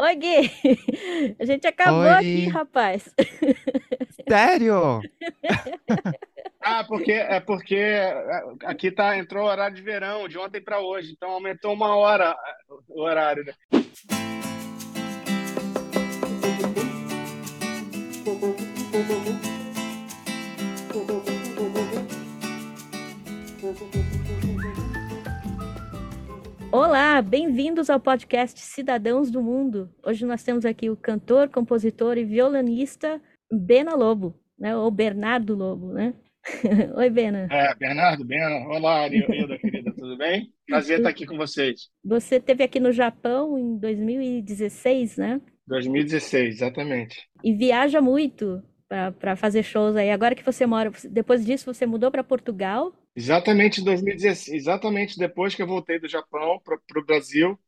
Oi, Gui. A gente acabou Oi. aqui, rapaz. Sério? Ah, porque é porque é, aqui tá entrou o horário de verão de ontem para hoje, então aumentou uma hora é, o horário, né? Olá, bem-vindos ao podcast Cidadãos do Mundo. Hoje nós temos aqui o cantor, compositor e violonista Bena Lobo, né? Ou Bernardo Lobo, né? Oi, Bena. É, Bernardo, Bena, olá, Ilda, querida, tudo bem? Prazer estar aqui com vocês. Você esteve aqui no Japão em 2016, né? 2016, exatamente. E viaja muito para fazer shows aí. Agora que você mora, depois disso você mudou para Portugal. Exatamente em 2016, exatamente depois que eu voltei do Japão para o Brasil,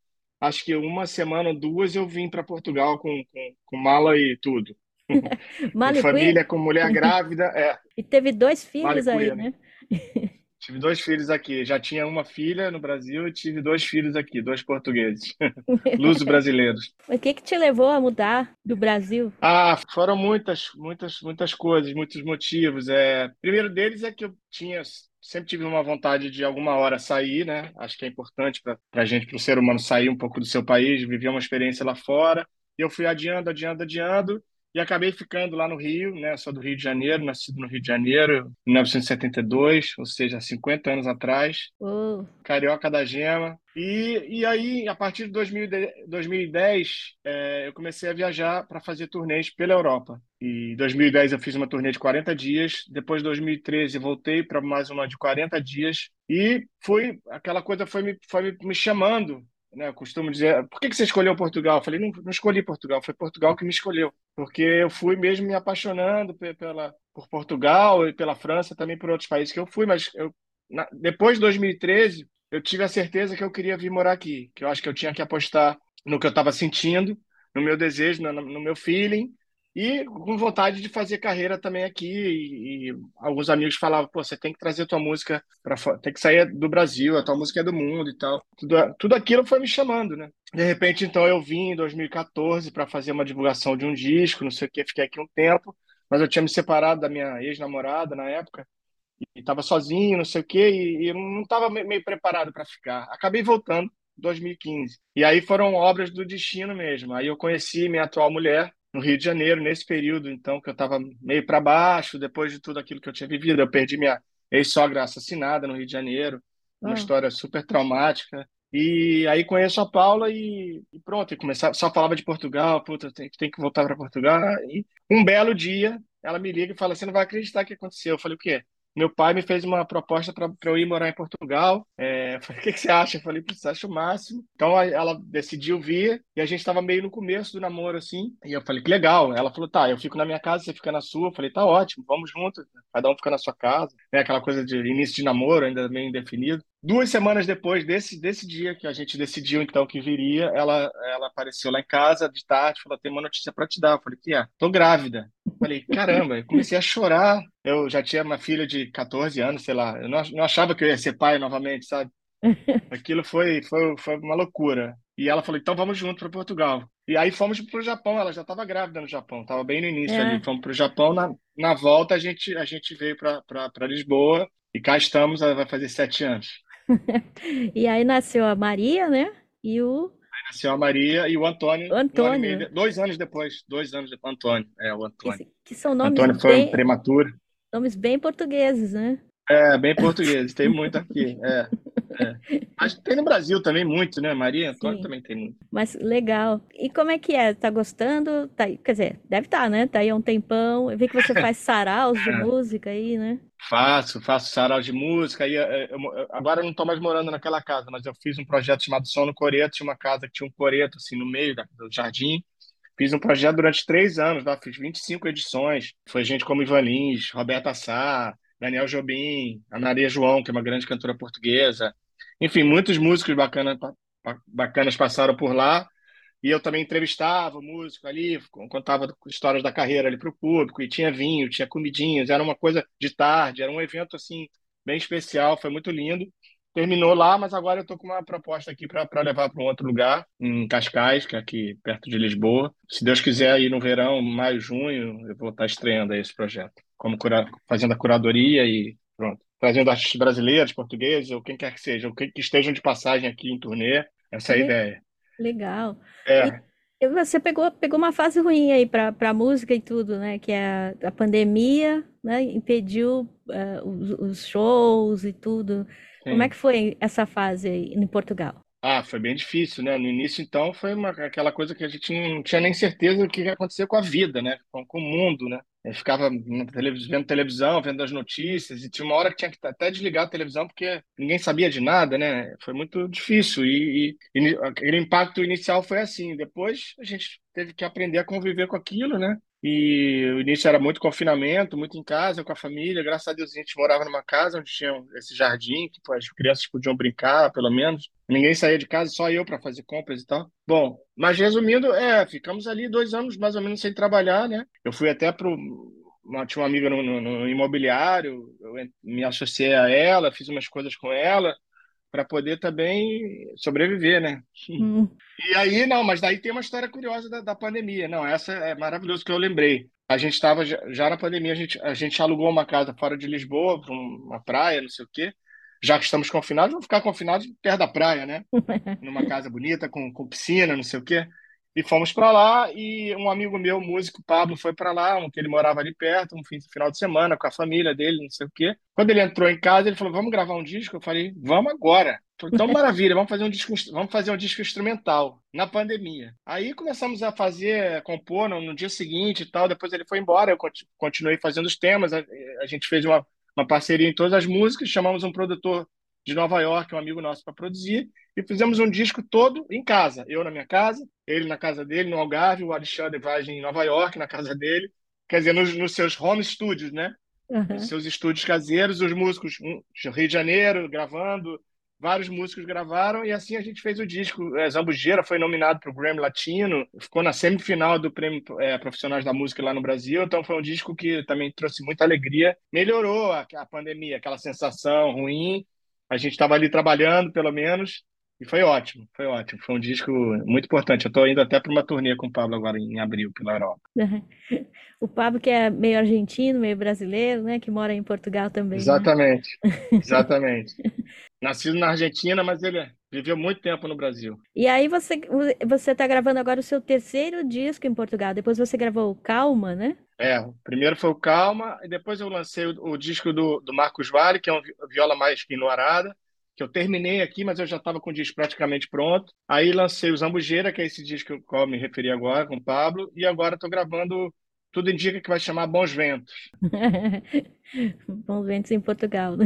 acho que uma semana ou duas eu vim para Portugal com, com, com mala e tudo. Com Malicuia. família, com mulher grávida, é. E teve dois filhos aí, Malicuia, né? Tive dois filhos aqui. Já tinha uma filha no Brasil e tive dois filhos aqui, dois portugueses, luso-brasileiros. Mas o que que te levou a mudar do Brasil? Ah, foram muitas, muitas, muitas coisas, muitos motivos. É, primeiro deles é que eu tinha, sempre tive uma vontade de alguma hora sair, né? Acho que é importante para a gente, para o ser humano sair um pouco do seu país, viver uma experiência lá fora. E eu fui adiando, adiando, adiando. E acabei ficando lá no Rio, né? Sou do Rio de Janeiro, nascido no Rio de Janeiro, em 1972, ou seja, há 50 anos atrás. Oh, Carioca da Gema. E, e aí, a partir de 2000 2010, é, eu comecei a viajar para fazer turnês pela Europa. E em 2010 eu fiz uma turnê de 40 dias. Depois de 2013 voltei para mais uma de 40 dias. E foi, aquela coisa foi me, foi me chamando. Né? Eu costumo dizer, por que, que você escolheu Portugal? Eu falei, não, não escolhi Portugal, foi Portugal que me escolheu. Porque eu fui mesmo me apaixonando pe- pela, por Portugal e pela França, também por outros países que eu fui, mas eu, na- depois de 2013, eu tive a certeza que eu queria vir morar aqui, que eu acho que eu tinha que apostar no que eu estava sentindo, no meu desejo, no, no meu feeling, e com vontade de fazer carreira também aqui. E, e alguns amigos falavam, pô, você tem que trazer tua música para tem que sair do Brasil, a tua música é do mundo e tal. Tudo, tudo aquilo foi me chamando, né? De repente, então, eu vim em 2014 para fazer uma divulgação de um disco, não sei o que, fiquei aqui um tempo, mas eu tinha me separado da minha ex-namorada na época, e estava sozinho, não sei o quê, e, não estava meio preparado para ficar. Acabei voltando em 2015. E aí foram obras do destino mesmo. Aí eu conheci minha atual mulher no Rio de Janeiro, nesse período, então, que eu estava meio para baixo, depois de tudo aquilo que eu tinha vivido. Eu perdi minha ex-sogra assassinada no Rio de Janeiro, uma Ah. história super traumática. E aí conheço a Paula e, e pronto, e começar, só falava de Portugal, puta, tem, tem que voltar para Portugal. E um belo dia, ela me liga e fala: Você não vai acreditar o que aconteceu. Eu falei: O quê? Meu pai me fez uma proposta para eu ir morar em Portugal. É, falei, o que, que você acha? Eu falei, putz, acho o máximo. Então ela decidiu vir e a gente estava meio no começo do namoro, assim. E eu falei, que legal. Ela falou, tá, eu fico na minha casa, você fica na sua. Eu falei, tá ótimo, vamos juntos. Cada um fica na sua casa. É aquela coisa de início de namoro, ainda meio indefinido. Duas semanas depois desse, desse dia que a gente decidiu, então, que viria, ela, ela apareceu lá em casa de tarde, falou, tem uma notícia para te dar. Eu falei, que é? Tô grávida. Falei, caramba, eu comecei a chorar. Eu já tinha uma filha de 14 anos, sei lá. Eu não, não achava que eu ia ser pai novamente, sabe? Aquilo foi, foi, foi uma loucura. E ela falou, então vamos junto para Portugal. E aí fomos para o Japão, ela já estava grávida no Japão, estava bem no início É. ali. Fomos para o Japão, na, na volta a gente, a gente veio para Lisboa e cá estamos, ela vai fazer sete anos. E aí nasceu a Maria, né? E o Nasceu a Maria e o Antônio, O um ano Antônio. meio dois anos depois, dois anos depois, Antônio, é o Antônio. que, que são nomes Antônio foi bem, prematuro. nomes bem portugueses, né? É, bem português, tem muito aqui. É, é. Acho que tem no Brasil também muito, né? Maria Antônio Sim. também tem muito. Mas legal. E como é que é? Tá gostando? Tá, aí- quer dizer, deve estar, né? Tá aí há um tempão. Eu vi que você faz saraus de É. música aí, né? Faço, faço sarau de música. E, é, eu- eu- agora eu não estou mais morando naquela casa, mas eu fiz um projeto chamado Som no Coreto. Tinha uma casa que tinha um coreto assim no meio da- do jardim. Fiz um projeto durante três anos, lá, fiz 25 edições. Foi gente como Ivan Lins, Roberta Sá, Daniel Jobim, a Maria João, que é uma grande cantora portuguesa. Enfim, muitos músicos bacana, ba- bacanas passaram por lá. E eu também entrevistava o músico ali, contava histórias da carreira ali para o público, e tinha vinho, tinha comidinhas, era uma coisa de tarde, era um evento assim bem especial, foi muito lindo. terminou lá, mas agora eu estou com uma proposta aqui para levar para um outro lugar, em Cascais, que é aqui perto de Lisboa. Se Deus quiser, aí no verão, maio, junho, eu vou estar estreando esse projeto, como cura... fazendo a curadoria e pronto. Trazendo artistas brasileiros, portugueses, ou quem quer que seja, ou que estejam de passagem aqui em turnê. Essa é a ideia. Legal. É. E você pegou, pegou uma fase ruim aí para a música e tudo, né? Que é a, a pandemia, né? Impediu uh, os, os shows e tudo. Como é que foi essa fase aí em Portugal? Ah, foi bem difícil, né? No início, então, foi uma, aquela coisa que a gente não tinha nem certeza do que ia acontecer com a vida, né? Com, com o mundo, né? Eu ficava vendo televisão, vendo as notícias, e tinha uma hora que tinha que até desligar a televisão porque ninguém sabia de nada, né? Foi muito difícil. E, e, e aquele impacto inicial foi assim. Depois a gente teve que aprender a conviver com aquilo, né? E o início era muito confinamento, muito em casa, com a família. Graças a Deus a gente morava numa casa onde tinha esse jardim, que as crianças podiam brincar, pelo menos. Ninguém saía de casa, só eu para fazer compras e tal. Bom, mas resumindo, é, ficamos ali dois anos mais ou menos sem trabalhar, né? Eu fui até pro. Uma, tinha uma amiga no, no, no imobiliário, eu me associei a ela, fiz umas coisas com ela para poder também sobreviver, né? Hum. E aí, não, mas daí tem uma história curiosa da, da pandemia. Não, essa é maravilhoso que eu lembrei. A gente estava já na pandemia, a gente, a gente alugou uma casa fora de Lisboa, para uma praia, não sei o quê. Já que estamos confinados, vamos ficar confinados perto da praia, né? Numa casa bonita, com, com piscina, não sei o quê. E fomos para lá e um amigo meu, músico, Pablo, foi para lá, um que ele morava ali perto, um fim, final de semana com a família dele, não sei o quê. Quando ele entrou em casa, ele falou: "Vamos gravar um disco?" Eu falei: "Vamos agora". Falei, então maravilha, vamos fazer um disco, vamos fazer um disco instrumental na pandemia. Aí começamos a fazer, compor no, no dia seguinte e tal. Depois ele foi embora, eu continuei fazendo os temas. A, a gente fez uma, uma parceria em todas as músicas, chamamos um produtor de Nova York, um amigo nosso, para produzir, e fizemos um disco todo em casa. Eu na minha casa, ele na casa dele, no Algarve, o Alexandre Vagem em Nova York, na casa dele, quer dizer, nos, nos seus home studios, né? Uhum. Nos seus estúdios caseiros, os músicos, um, Rio de Janeiro, gravando, vários músicos gravaram, e assim a gente fez o disco. É, Zambujeira foi nominado para o Grammy Latino, ficou na semifinal do Prêmio é, Profissionais da Música lá no Brasil, então foi um disco que também trouxe muita alegria. Melhorou a, a pandemia, aquela sensação ruim, a gente estava ali trabalhando, pelo menos, e foi ótimo, foi ótimo. Foi um disco muito importante. Eu estou indo até para uma turnê com o Pablo agora em abril, pela Europa. O Pablo, que é meio argentino, meio brasileiro, né? Que mora em Portugal também. Exatamente, né? exatamente. Nascido na Argentina, mas ele viveu muito tempo no Brasil. E aí você você está gravando agora o seu terceiro disco em Portugal. Depois você gravou o Calma, né? É, o primeiro foi o Calma, e depois eu lancei o, o disco do, do Marcos Vale, que é um viola mais enluarada, que eu terminei aqui, mas eu já estava com o disco praticamente pronto. Aí lancei o Zambujeira, que é esse disco que eu me referi agora, com o Pablo, e agora estou gravando tudo indica que vai chamar Bons Ventos. Bons Ventos em Portugal.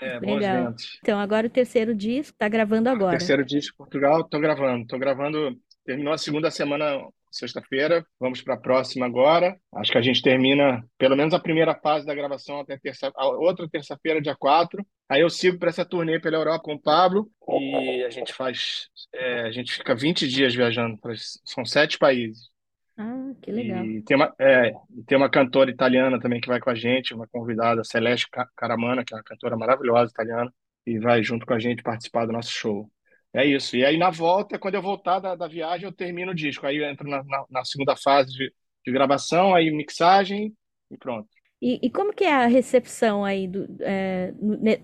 É, Bons Legal. Ventos. Então, agora o terceiro disco, está gravando agora. O terceiro disco em Portugal, estou gravando. Estou gravando, terminou a segunda semana, sexta-feira, vamos para a próxima agora. Acho que a gente termina pelo menos a primeira fase da gravação até terça, a outra terça-feira, dia 4. Aí eu sigo para essa turnê pela Europa com o Pablo e a gente faz, é, a gente fica 20 dias viajando, são sete países. Ah, que legal. E tem uma, é, tem uma cantora italiana também que vai com a gente, uma convidada, Celeste Caramana, que é uma cantora maravilhosa italiana, e vai junto com a gente participar do nosso show. É isso. E aí, na volta, quando eu voltar da, da viagem, eu termino o disco. Aí eu entro na, na, na segunda fase de, de, gravação, aí mixagem e pronto. E, e como que é a recepção aí do, é,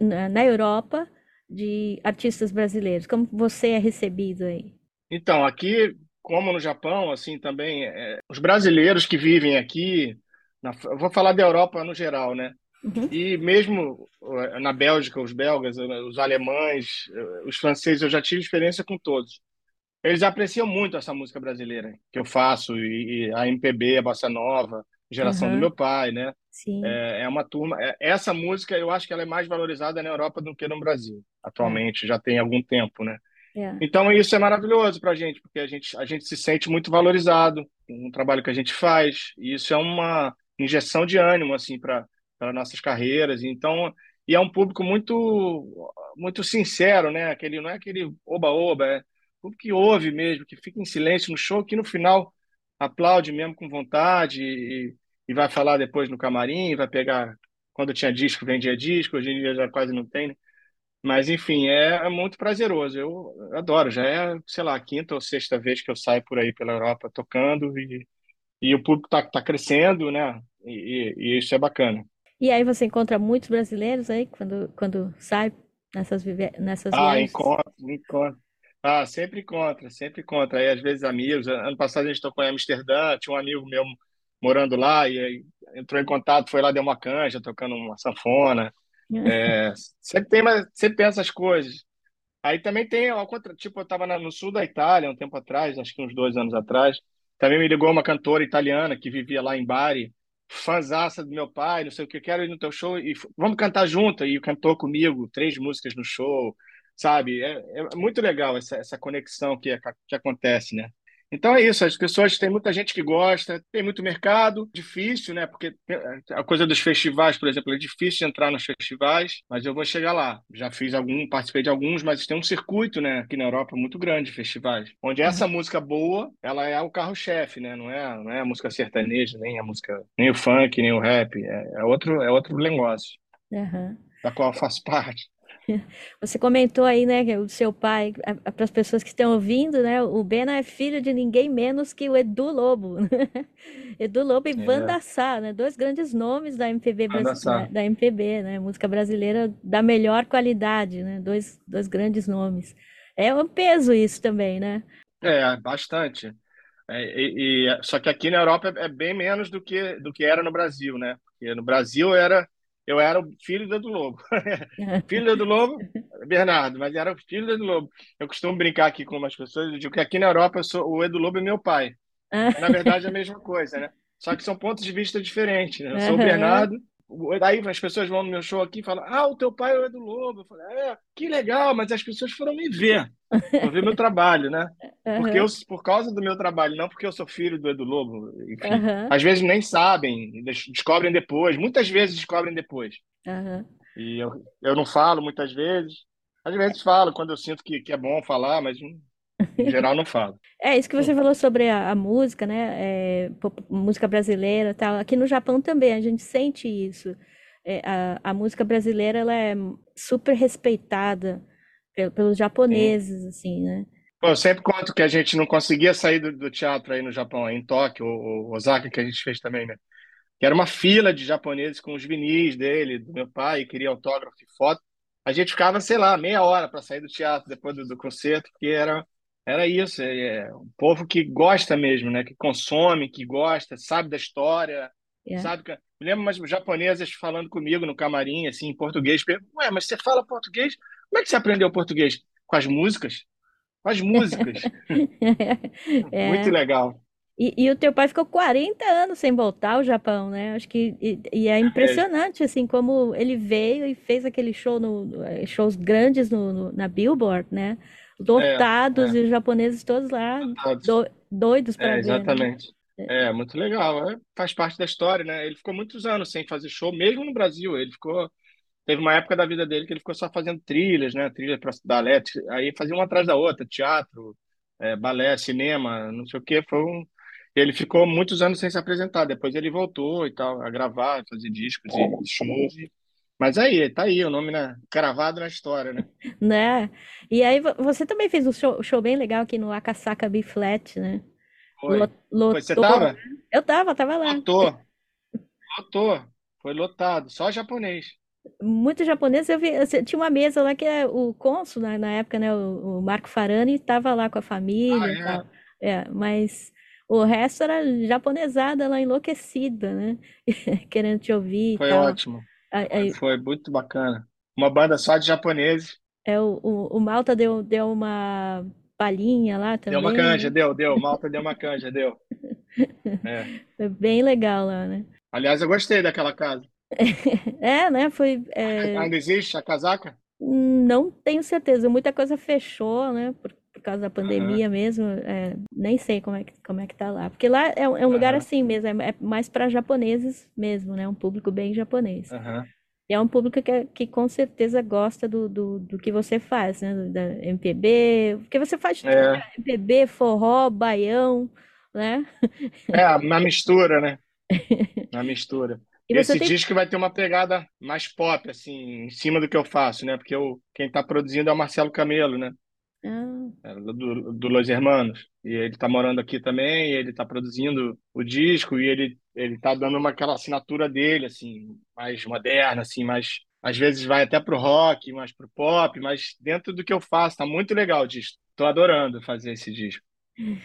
na, na Europa de artistas brasileiros? Como você é recebido aí? Então, aqui como no Japão, assim também, é, os brasileiros que vivem aqui, na, vou falar da Europa no geral, né? Uhum. E mesmo é, na Bélgica, os belgas, os alemães, é, os franceses, eu já tive experiência com todos. Eles apreciam muito essa música brasileira que eu faço, e, e a MPB, a Bossa Nova, geração uhum. do meu pai, né? Sim. É, é uma turma. É, essa música eu acho que ela é mais valorizada na Europa do que no Brasil, atualmente, é. já tem algum tempo, né? É. Então isso é maravilhoso para a gente, porque a gente, a gente se sente muito valorizado no trabalho que a gente faz, e isso é uma injeção de ânimo assim para nossas carreiras. Então, e é um público muito muito sincero, né? Aquele não é aquele oba-oba, é público que ouve mesmo, que fica em silêncio no show, que no final aplaude mesmo com vontade e, e vai falar depois no camarim, vai pegar quando tinha disco, vendia disco, hoje em dia já quase não tem, né? Mas, enfim, é, é muito prazeroso. Eu adoro. Já é, sei lá, a quinta ou sexta vez que eu saio por aí pela Europa tocando e, e o público tá, tá crescendo, né? E, e- e isso é bacana. E aí você encontra muitos brasileiros aí quando, quando sai nessas, vive- nessas Ah, viagens? encontro, encontro. Ah, sempre encontra, sempre encontra. Aí, às vezes, amigos. Ano passado a gente tocou em Amsterdã, tinha um amigo meu morando lá, e entrou em contato, foi lá, deu uma canja, tocando uma sanfona. É, sempre tem, mas sempre tem essas coisas. Aí também tem, tipo, eu estava no sul da Itália um tempo atrás, acho que uns dois anos atrás. Também me ligou uma cantora italiana que vivia lá em Bari, fãzaça do meu pai, não sei o que, quero ir no teu show e vamos cantar junto. E cantou comigo três músicas no show, sabe? É, é muito legal essa, essa conexão que, que acontece, né? Então é isso, as pessoas, tem muita gente que gosta, tem muito mercado, difícil, né? Porque a coisa dos festivais, por exemplo, é difícil entrar nos festivais, mas eu vou chegar lá. Já fiz algum, participei de alguns, mas tem um circuito, né, aqui na Europa muito grande de festivais, onde essa música boa, ela é o carro-chefe, né? Não é, não é a música sertaneja, nem a música, nem o funk, nem o rap, é, é outro, é outro negócio, Aham. da qual eu faço parte. Você comentou aí, né, que o seu pai, para as pessoas que estão ouvindo, né, o Bena é filho de ninguém menos que o Edu Lobo. né? Edu Lobo e É, Wanda Sá, né, dois grandes nomes da MPB, Anda brasi- da, só. da MPB, né, música brasileira da melhor qualidade, né, dois, dois grandes nomes. É um peso isso também, né? É, bastante. É, e, e- só que aqui na Europa é, é bem menos do que, do que era no Brasil, né? Porque no Brasil era, eu era o filho do Edu Lobo. Filho do Edu Lobo, Bernardo, mas era o filho do Edu Lobo. Eu costumo brincar aqui com umas pessoas, eu digo que aqui na Europa eu sou, o Edu Lobo é meu pai. Na verdade é a mesma coisa, né? Só que são pontos de vista diferentes, né? Eu sou o. Bernardo, o- aí as pessoas vão no meu show aqui e falam: Ah, o teu pai é o Edu Lobo. Eu falo: É, que legal, mas as pessoas foram me ver, foram ver meu trabalho, né? Porque eu, por causa do meu trabalho, não porque eu sou filho do Edu Lobo, enfim. aham, Às vezes nem sabem, des- descobrem depois, muitas vezes descobrem depois. aham. E eu, eu não falo muitas vezes. Às vezes falo quando eu sinto que, que é bom falar, mas em geral não falo. É, isso que você falou sobre a, a música, né? é, música brasileira e tal. Aqui no Japão também a gente sente isso. É, a, a música brasileira ela é super respeitada pe- pelos japoneses, assim, né? Eu sempre conto que a gente não conseguia sair do, do teatro aí no Japão, aí em Tóquio, ou, ou Osaka, que a gente fez também, né? Que era uma fila de japoneses com os vinis dele, do meu pai, queria autógrafo e foto. A gente ficava, sei lá, meia hora para sair do teatro depois do, do concerto, porque era, era isso. É, é um povo que gosta mesmo, né? Que consome, que gosta, sabe da história, É. sabe? que- Me lembro umas japonesas falando comigo no camarim, assim, em português. Ué, mas você fala português? Como é que você aprendeu português? Com as músicas? As músicas. Muito É. legal. E, e o teu pai ficou 40 anos sem voltar ao Japão, né? Acho que e, e é É, impressionante assim como ele veio e fez aquele show no, shows grandes no, no- na Billboard, né? é, Lotados é. e os japoneses todos lá do- doidos para É, ver, né? exatamente. É, muito legal. É, faz parte da história, né? Ele ficou muitos anos sem fazer show, mesmo no Brasil. Ele ficou. Teve uma época da vida dele que ele ficou só fazendo trilhas, né? Trilha para balé. Aí fazia uma atrás da outra, teatro, é, balé, cinema, não sei o quê. Foi um... Ele ficou muitos anos sem se apresentar. Depois ele voltou e tal, a gravar, fazer discos e shows. e- Mas aí, tá aí o nome, né? Cravado na história, né? Né? E aí vo- você também fez um show, show bem legal aqui no Akasaka B Flat, né? Foi. Lo- Foi, você Lotou. tava? Eu tava, tava lá. Lotou. Lotou. Foi lotado. Só japonês. Muito japonês. Eu vi, tinha uma mesa lá que é o cônsul na, na época, né? O, o Marco Farani estava lá com a Ah, família e é? tal. É, mas o resto era japonesada lá enlouquecida, né? Querendo te ouvir Foi ótimo. Aí- Foi, muito bacana. Uma banda só de japoneses. é, o, o, o Malta deu, deu uma palhinha lá Deu uma também, canja, né? deu, deu. Malta deu uma canja, deu. É. Foi bem legal lá, né? Aliás, eu gostei daquela casa. É, né? Foi. é, Ainda existe a casaca? Não tenho certeza. Muita coisa fechou, né? Por, por causa da pandemia mesmo. é, nem sei como é que, como é que tá lá. Porque lá é, um é um lugar assim mesmo, é, é mais para japoneses mesmo, né? Um público bem japonês. aham. E é um público que, é- que com certeza gosta do, do, do que você faz, né? Da MPB, porque você faz tudo, né? É, MPB, forró, baião, né? é, na mistura, né? Na mistura. E Esse tem. disco vai ter uma pegada mais pop, assim, em cima do que eu faço, né? Porque eu, quem tá produzindo é o Marcelo Camelo, né? Ah, É, do, do Los Hermanos. E ele tá morando aqui também, e ele tá produzindo o disco, e ele, ele tá dando uma, aquela assinatura dele, assim, mais moderna, assim, mais... Às vezes vai até pro rock, mais pro pop, mas dentro do que eu faço, tá muito legal o disco. Tô adorando fazer esse disco.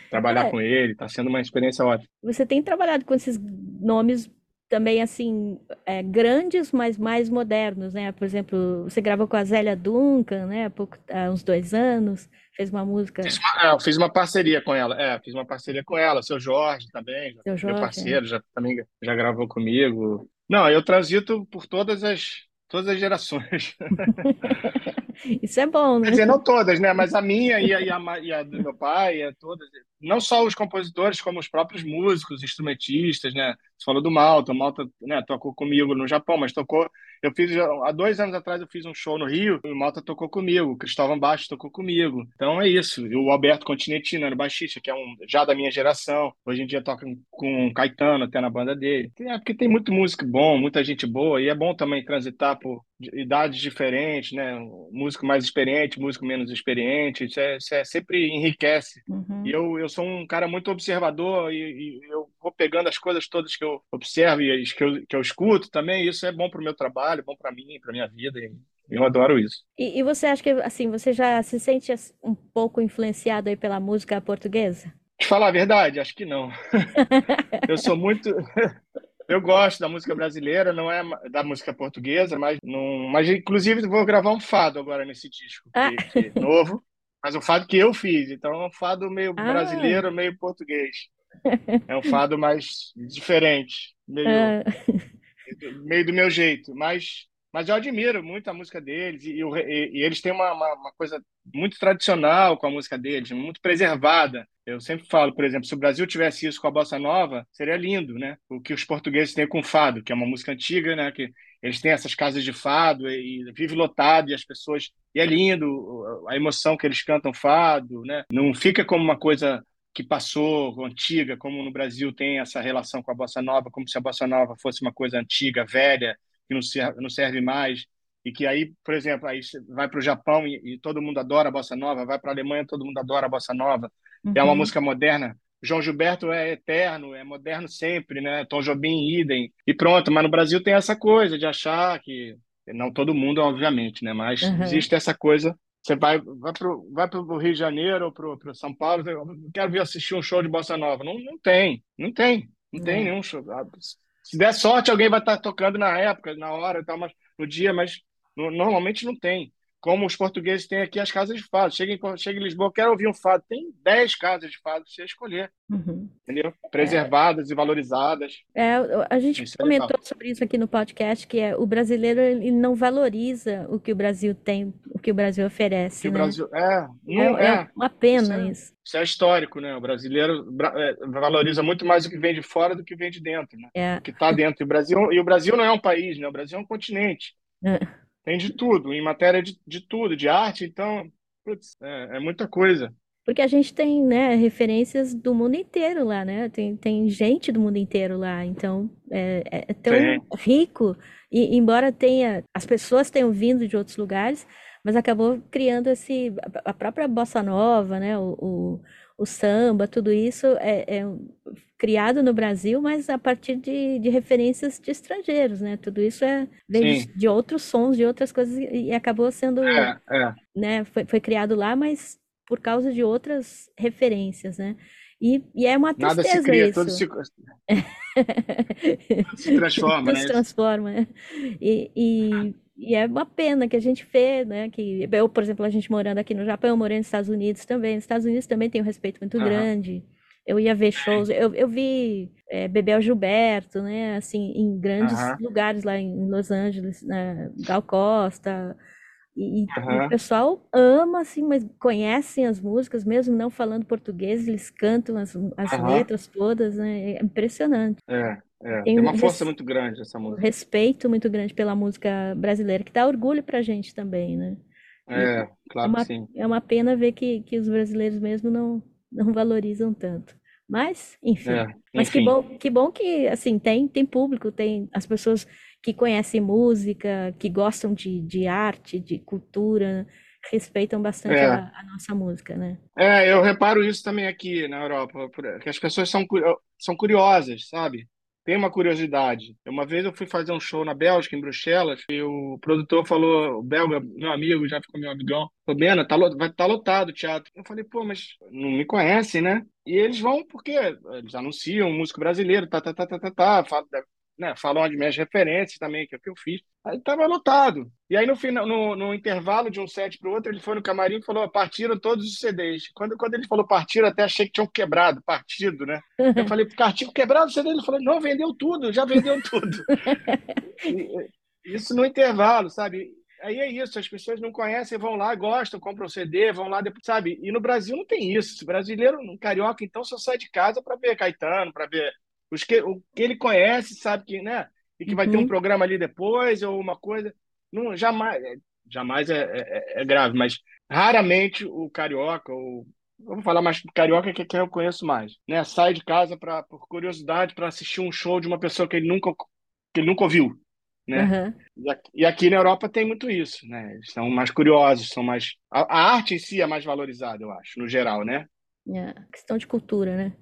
Trabalhar é, com ele, tá sendo uma experiência ótima. você tem trabalhado com esses nomes também assim é, grandes, mas mais modernos, né? Por exemplo, você gravou com a Zélia Duncan, né? Há pouco, há uns dois anos, fez uma Fiz música, uma, é, eu fiz uma parceria com ela. É, fiz uma parceria com ela. Seu Jorge também, seu meu Jorge, né? parceiro, já também já gravou comigo. Não, eu transito por todas as todas as gerações. Isso é bom, Quer né? dizer, não todas, né? Mas a minha e a, e a, e a do meu pai, é todas. Não só os compositores, como os próprios músicos, instrumentistas, né? Você falou do Malta, o Malta, né, tocou comigo no Japão, mas tocou. Eu fiz há dois anos atrás eu fiz um show no Rio, e o Malta tocou comigo, o Cristóvão Bastos tocou comigo. Então é isso. E o Alberto Continentino era o baixista, que é um já da minha geração. Hoje em dia toca com o Caetano até na banda dele. É porque tem muito músico bom, muita gente boa, e é bom também transitar por de- idades diferentes, né? Músico mais experiente, músico menos experiente, isso é, isso é sempre enriquece. E Uhum. eu, eu sou um cara muito observador e, e eu vou pegando as coisas todas que eu observo e as que eu, que eu escuto também. Isso é bom para o meu trabalho, bom para mim, para minha vida. E eu adoro isso. E, e você acha que assim você já se sente um pouco influenciado aí pela música portuguesa? Te falar a verdade, acho que não. Eu sou muito. Eu gosto da música brasileira, não é da música portuguesa, mas não. Mas inclusive vou gravar um fado agora nesse disco, Ah, que, que novo, mas um fado que eu fiz. Então é um fado meio ah, brasileiro, meio português. É um fado mais diferente, meio ah, meio do meu jeito, mas, mas eu admiro muito a música deles e, e- e eles têm uma, uma, uma coisa muito tradicional com a música deles, muito preservada. Eu sempre falo, por exemplo, se o Brasil tivesse isso com a bossa nova, seria lindo, né? O que os portugueses têm com fado, que é uma música antiga, né? Que eles têm essas casas de fado e, e vive lotado e as pessoas e é lindo a emoção que eles cantam fado, né? Não fica como uma coisa que passou, antiga, como no Brasil tem essa relação com a bossa nova, como se a bossa nova fosse uma coisa antiga, velha, que não serve, não serve mais, e que aí, por exemplo, aí vai para o Japão e, e todo mundo adora a bossa nova, vai para a Alemanha todo mundo adora a bossa nova, é uma uhum, música moderna. João Gilberto é eterno, é moderno sempre, né? Tom Jobim, idem, e pronto. Mas no Brasil tem essa coisa de achar que não todo mundo, obviamente, né? Mas aham, existe essa coisa você vai, vai para o vai pro Rio de Janeiro ou para São Paulo, eu quero vir assistir um show de bossa nova. Não, não tem, não tem, não tem né? nenhum show. Ah, Se der sorte, alguém vai estar tocando na época, na hora, e tal, mas, no dia, mas no- normalmente não tem. Como os portugueses têm aqui as casas de fado. Chega em, chega em Lisboa, quero ouvir um fado. Tem 10 casas de fado para você escolher, Uhum. entendeu? É, Preservadas e valorizadas. é, a gente Isso é comentou sobre isso aqui no podcast, que é o brasileiro ele não valoriza o que o Brasil tem, o que o Brasil oferece, o né? Brasil. É, não É, é é. uma Isso pena é isso. Isso é histórico, né? O brasileiro bra- é, valoriza muito mais o que vem de fora do que vem de dentro, né? É, O que está dentro. E o Brasil, e o Brasil não é um país, né? O Brasil é um continente. é. Tem de tudo, em matéria de, de tudo, de arte, então, putz, é, é muita coisa. Porque a gente tem, né, referências do mundo inteiro lá, né? Tem, tem gente do mundo inteiro lá, então é, é- é tão Tem. rico. E embora tenha, as pessoas tenham vindo de outros lugares, mas acabou criando esse, a a própria bossa nova, né? O, o, o samba, tudo isso é, é criado no Brasil, mas a partir de, de referências de estrangeiros, né? Tudo isso é, vem de, de outros sons, de outras coisas, e acabou sendo É, é. né, foi, foi criado lá, mas por causa de outras referências, né? E, e é uma Nada se tristeza cria, isso. se, tudo se transforma, Tudo se né? transforma, né? E, e, e é uma pena que a gente vê, né? Que eu, por exemplo, a gente morando aqui no Japão, morei nos Estados Unidos também. Nos Estados Unidos também tem um respeito muito Aham. grande. Eu ia ver shows, eu, eu vi é, Bebel Gilberto, né? Assim, em grandes Aham. lugares lá em Los Angeles, né? Gal Costa, e, e o pessoal ama, assim, mas conhecem as músicas, mesmo não falando português, eles cantam as, as letras todas, né? É impressionante. É, é. Tem Tem um uma força muito grande essa um música. respeito muito grande pela música brasileira, que dá orgulho pra gente também, né? E É, é claro que uma, sim. é uma pena ver que, que os brasileiros mesmo não, não valorizam tanto. Mas, enfim. É, Mas que enfim. bom, que bom que, assim, tem, tem público, tem as pessoas que conhecem música, que gostam de, de arte, de cultura, respeitam bastante É. a, a nossa música, né? É, eu reparo isso também aqui na Europa, que as pessoas são, são curiosas, sabe? Tem uma curiosidade. Uma vez eu fui fazer um show na Bélgica, em Bruxelas, e o produtor falou, o belga, meu amigo, já ficou meu amigão, falou, Bena, tá, vai estar lotado o teatro. Eu falei, pô, mas não me conhecem, né? E eles vão porque eles anunciam músico brasileiro, tá, tá, tá, tá, tá, tá, né, falam as minhas referências também, que é o que eu fiz. Aí tava lotado. E aí no, final, no, no intervalo de um set pro outro, ele foi no camarim e falou, partiram todos os CDs. Quando, quando ele falou partiram, até achei que tinham quebrado, partido, né? Eu falei, partido quebrado o CD? Ele falou, não, vendeu tudo, já vendeu tudo. Isso no intervalo, sabe? Aí é isso, as pessoas não conhecem, vão lá, gostam, compram o CD, vão lá depois, sabe? E no Brasil não tem isso. O brasileiro, um carioca, então, só sai de casa para ver Caetano, para ver os que, o que ele conhece, sabe que, né? E que vai ter um Uhum. programa ali depois ou uma coisa. Não, jamais, é, jamais é, é, é grave, mas raramente o carioca ou Vamos falar mais carioca, que é quem eu conheço mais, né? Sai de casa pra, por curiosidade para assistir um show de uma pessoa que ele nunca, que ele nunca ouviu, né? E aqui, e aqui na Europa tem muito isso, né? Eles são mais curiosos, são mais. A, a arte em si é mais valorizada, eu acho, no geral, né? É, questão de cultura, né?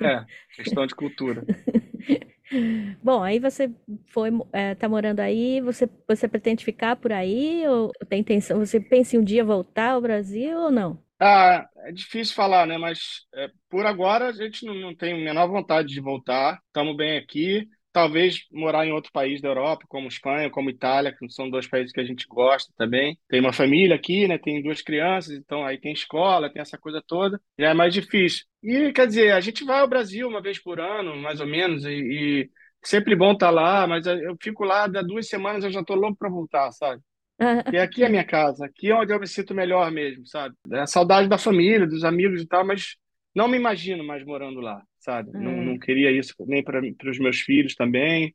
É, questão de cultura. Bom, aí você foi, é, tá morando aí, você, você pretende ficar por aí ou tem intenção, você pensa em um dia voltar ao Brasil ou não? Ah, é difícil falar, né? Mas é, por agora a gente não, não tem a menor vontade de voltar. Estamos bem aqui. Talvez morar em outro país da Europa, como Espanha, como Itália, que são dois países que a gente gosta também. Tem uma família aqui, né? Tem duas crianças, então aí tem escola, tem essa coisa toda. Já é mais difícil. E quer dizer, a gente vai ao Brasil uma vez por ano, mais ou menos, e, e sempre bom estar lá, mas eu fico lá, dá duas semanas eu já estou louco para voltar, sabe? E aqui é a minha casa, aqui é onde eu me sinto melhor mesmo, sabe? É a saudade da família, dos amigos e tal, mas não me imagino mais morando lá, sabe? Não, É. não queria isso nem para os meus filhos também.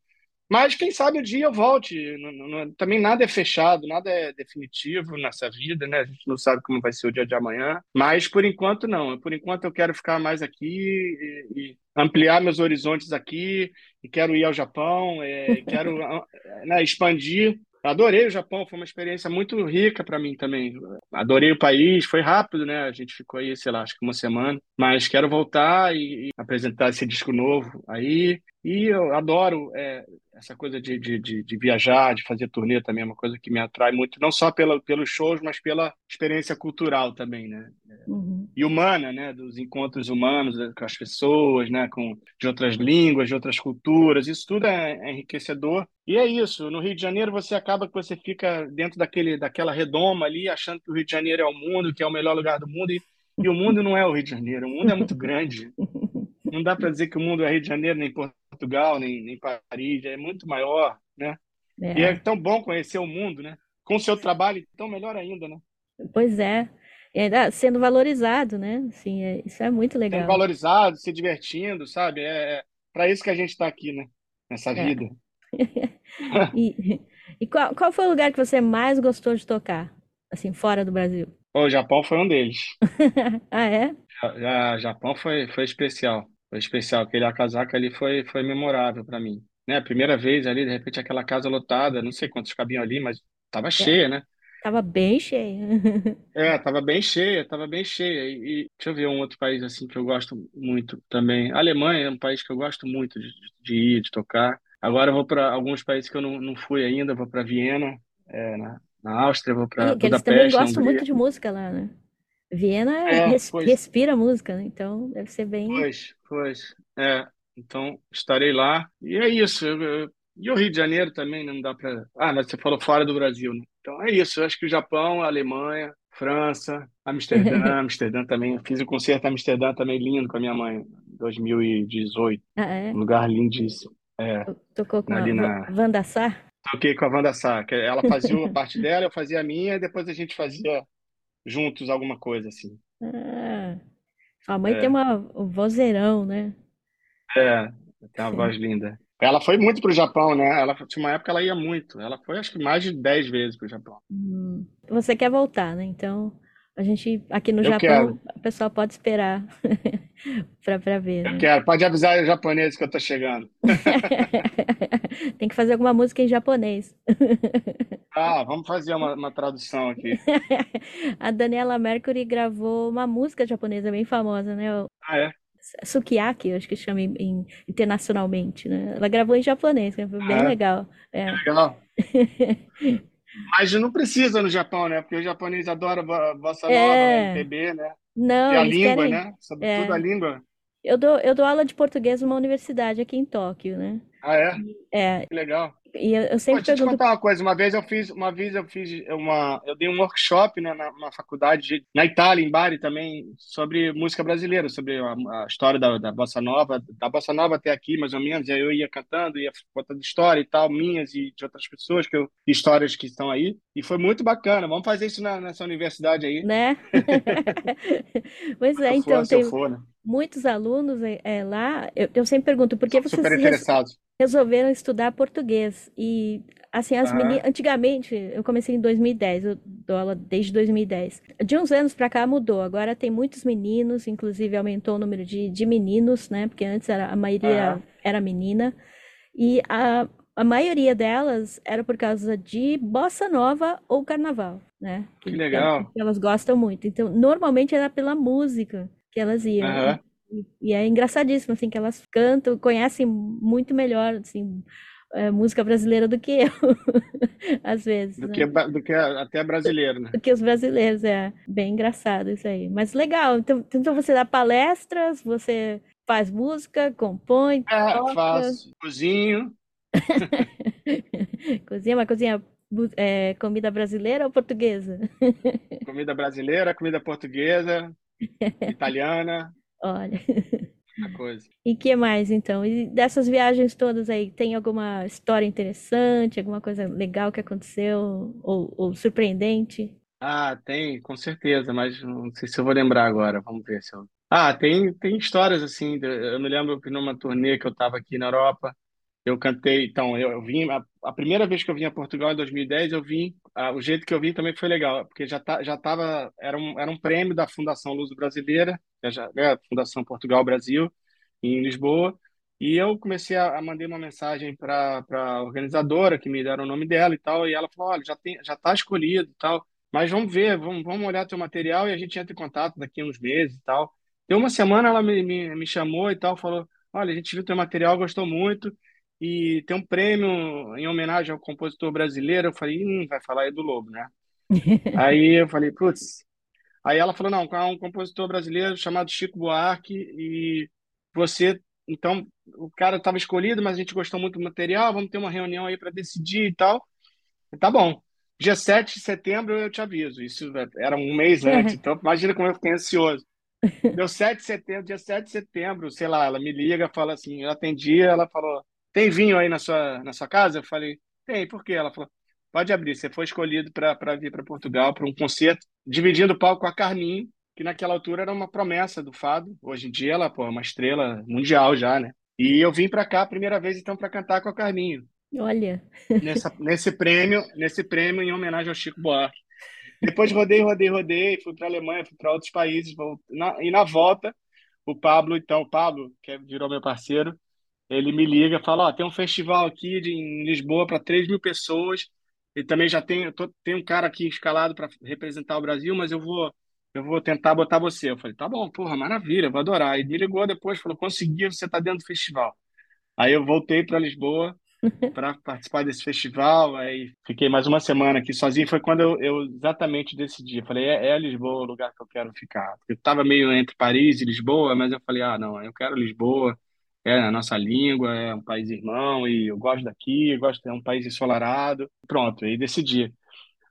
Mas quem sabe um dia eu volte. Não- não- também nada é fechado, nada é definitivo nessa vida, né? A gente não sabe como vai ser o dia de amanhã. Mas por enquanto não. Por enquanto eu quero ficar mais aqui e, e ampliar meus horizontes aqui. E quero ir ao Japão, é, quero né, expandir. Adorei o Japão, foi uma experiência muito rica para mim também. Adorei o país, foi rápido, né? A gente ficou aí, sei lá, acho que uma semana. Mas quero voltar e, e apresentar esse disco novo aí. E eu adoro é, essa coisa de, de, de, de viajar, de fazer turnê também, é uma coisa que me atrai muito, não só pela, pelos shows, mas pela experiência cultural também, né? Uhum. e humana, né, dos encontros humanos né, com as pessoas, né, com de outras línguas, de outras culturas, isso tudo é, é enriquecedor. E é isso, no Rio de Janeiro você acaba que você fica dentro daquele daquela redoma ali, achando que o Rio de Janeiro é o mundo, que é o melhor lugar do mundo, e, e o mundo não é o Rio de Janeiro, o mundo é muito grande. Não dá para dizer que o mundo é Rio de Janeiro, nem Portugal, nem, nem Paris, é muito maior, né? E é É, tão bom conhecer o mundo, né? Com o seu trabalho, então melhor ainda, né? pois é. E ainda sendo valorizado, né? Assim, é- isso é muito sendo legal. valorizado, se divertindo, sabe? É, é para isso que a gente está aqui, né? Nessa É. vida. E, e qual, qual foi o lugar que você mais gostou de tocar? Assim, fora do Brasil? O Japão foi um deles. Ah, é? Já- Japão foi, foi especial. Foi especial. Aquele Akasaka ali foi, foi memorável para mim. Né? A primeira vez ali, de repente, aquela casa lotada, não sei quantos cabiam ali, mas estava cheia, né? Tava bem cheio. É, tava bem cheia, tava bem cheia. E, e deixa eu ver um outro país assim que eu gosto muito também. A Alemanha é um país que eu gosto muito de, de ir, de tocar. Agora eu vou para alguns países que eu não, não fui ainda. Vvou para Viena, é, na, na Áustria, vou para E que eles também Budapeste, na gostam Hungria. muito de música lá, né? Viena É, res- respira música, né? Então deve ser bem. Pois, pois. É, então estarei lá. E é isso. e o Rio de Janeiro também, né? não dá para. Ah, mas você falou fora do Brasil, né? Então é isso. Eu acho que o Japão, a Alemanha, França, Amsterdã, Amsterdã também. Eu fiz o concerto em Amsterdã também lindo com a minha mãe, em 2018. Ah, é? Um lugar lindíssimo. É, To- Tocou com a ali Va- na. Wanda Sá? Toquei com a Wanda Sá, que Ela fazia a parte dela, eu fazia a minha, e depois a gente fazia juntos alguma coisa assim. Ah, sua mãe tem É, uma, um vozeirão, né? é, tem uma voz linda. Ela foi muito pro Japão, né? Ela tinha uma época que ela ia muito. Ela foi acho que mais de 10 vezes pro Japão. Hum, Você quer voltar, né? Então, A gente, aqui no Eu Japão, quero. o pessoal pode esperar pra ver, Eu né? quero. Pode avisar os japoneses que eu tô chegando. Tem que fazer alguma música em japonês. Ah, vamos fazer uma, uma tradução aqui. A Daniela Mercury gravou uma música japonesa bem famosa, né? O Ah, é? Sukiyaki, eu acho que chama em- em- internacionalmente, né? Ela gravou em japonês, que foi bem Ah, é? legal. É. Legal. Mas não precisa no Japão, né? Porque o japonês adora bo- bossa nova, É. MPB, né? Não, E a língua, querem. né? Sobretudo É. a língua. Eu dou, eu dou aula de português numa universidade aqui em Tóquio, né? Ah, é? É, Que legal. E eu, eu Pô, sempre deixa eu te pergunto. contar uma coisa. Uma vez eu fiz, uma vez eu fiz uma, eu dei um workshop, né, na, na faculdade de- na Itália, em Bari também, sobre música brasileira, sobre a, a história da, da bossa nova, da bossa nova até aqui, mais ou menos. E aí eu ia cantando, ia contando história e tal, minhas e de outras pessoas que eu, histórias que estão aí. E foi muito bacana. Vamos fazer isso na, nessa universidade aí. Né? Pois é, for, então, se eu tem for, né? Muitos alunos é, é, lá. Eu, eu sempre pergunto, por que vocês res- resolveram estudar português? E, assim, as meninas. Antigamente, eu comecei em 2010, eu dou aula desde 2010. De uns anos pra cá mudou. Agora tem muitos meninos, inclusive aumentou o número de, de meninos, né? Porque antes era, a maioria era menina. E a, a maioria delas era por causa de bossa nova ou carnaval, né? Que Que, legal. que elas gostam muito. Então, normalmente era pela música que elas iam. Aham. E, e é engraçadíssimo, assim, que elas cantam, conhecem muito melhor, assim, é, música brasileira do que eu, às vezes, Do né? que, do que até brasileiro, né? Do que os brasileiros, é bem engraçado isso aí. Mas legal, então, então você dá palestras, você faz música, compõe, É, toca, faço. Cozinho. cozinha, mas cozinha é, comida brasileira ou portuguesa? Comida brasileira, comida portuguesa, italiana, Olha. coisa. E que mais, então? E dessas viagens todas aí, tem alguma história interessante, alguma coisa legal que aconteceu ou, ou surpreendente? Ah, tem, com certeza, mas não sei se eu vou lembrar agora. Vamos ver se eu. Ah, tem, tem histórias assim. Eu me lembro que numa turnê que eu estava aqui na Europa, eu cantei. Então, eu, eu vim. A, a primeira vez que eu vim a Portugal em 2010, eu vim. ah, o jeito que eu vim também foi legal, porque já tá, já tava. Era um, era um prêmio da Fundação Luso Brasileira, que é já, né, Fundação Portugal Brasil, em Lisboa. E eu comecei a, a mandar uma mensagem para a organizadora, que me deram o nome dela e tal, e ela falou: olha, já tem, já está escolhido e tal. Mas vamos ver, vamos, vamos olhar teu material e a gente entra em contato daqui a uns meses e tal. Deu uma semana, ela me, me, me chamou e tal, falou: Olha, a gente viu teu material, gostou muito, e tem um prêmio em homenagem ao compositor brasileiro. Eu falei: hum, vai falar aí do Lobo, né? Aí eu falei: Putz. Aí ela falou: Não, é um compositor brasileiro chamado Chico Buarque, e você. Então, o cara estava escolhido, mas a gente gostou muito do material, vamos ter uma reunião aí para decidir e tal. Tá bom. Dia 7 de setembro eu te aviso. Isso era um mês antes, então imagina como eu fiquei ansioso. Deu 7 de setembro, dia 7 de setembro, sei lá, ela me liga, fala assim, eu atendi, ela falou, tem vinho aí na sua, na sua casa? Eu falei, tem, por quê? Ela falou, pode abrir, você foi escolhido para vir para Portugal para um concerto, dividindo o palco com a Carminho, que naquela altura era uma promessa do fado. Hoje em dia ela, pô, é uma estrela mundial já, né? E eu vim para cá a primeira vez então para cantar com a Carminho Olha, nessa, nesse prêmio, nesse prêmio em homenagem ao Chico Buarque. Depois rodei, rodei, rodei, fui para a Alemanha, fui para outros países, na- e na volta, o Pablo, então, o Pablo, que é- virou meu parceiro, ele me liga, fala, ó, tem um festival aqui de, em Lisboa para 3 mil pessoas, e também já tem, eu tô- tem um cara aqui escalado para representar o Brasil, mas eu vou, eu vou tentar botar você. Eu falei, tá bom, porra, maravilha, vou adorar. E me ligou depois, falou, consegui, você tá dentro do festival. Aí eu voltei para Lisboa, para participar desse festival. Aí fiquei mais uma semana aqui sozinho. Foi quando eu, eu exatamente decidi. Eu falei, é, é Lisboa o lugar que eu quero ficar. Eu estava meio entre Paris e Lisboa, mas eu falei, ah, não, eu quero Lisboa. É a nossa língua, é um país irmão e eu gosto daqui, eu gosto é um país ensolarado. Pronto, aí decidi.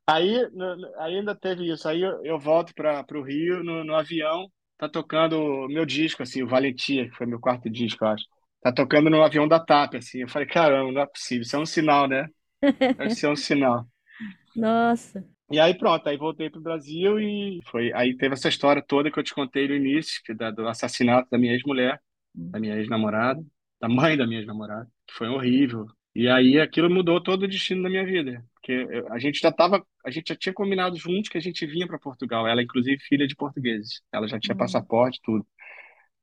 Aí, no- ainda teve isso. Aí eu, eu volto para o Rio no, no avião, tá tocando o meu disco, assim, o Valentia, que foi meu quarto disco, eu acho. Tá tocando no avião da TAP, assim. Eu falei, caramba, não é possível, isso é um sinal, né? Deve ser um sinal. nossa, E aí pronto, aí voltei pro Brasil e foi. Aí teve essa história toda que eu te contei no início, que da, do assassinato da minha ex-mulher, da minha ex-namorada, da mãe da minha ex-namorada, que foi horrível. E aí aquilo mudou todo o destino da minha vida. Porque a gente já tava, a gente já tinha combinado juntos que a gente vinha para Portugal. Ela, inclusive, filha de portugueses. Ela já tinha Uhum. passaporte, tudo.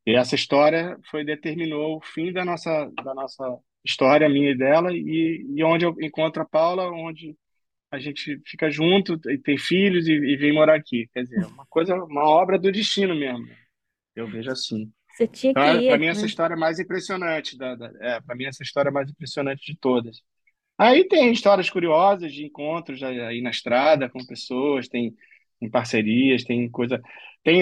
E essa história foi determinou o fim da nossa da nossa história, minha e dela, e, e onde eu encontro a Paula, onde a gente fica junto, e tem filhos e, e vem morar aqui. Quer dizer, uma coisa, uma obra do destino mesmo. Eu vejo assim. Você tinha que Então, ir, para mim, essa né? história é mais impressionante. Da, da- é, para mim, essa história é mais impressionante de todas. Aí tem histórias curiosas de encontros aí na estrada com pessoas, tem, tem parcerias, tem coisa. Tem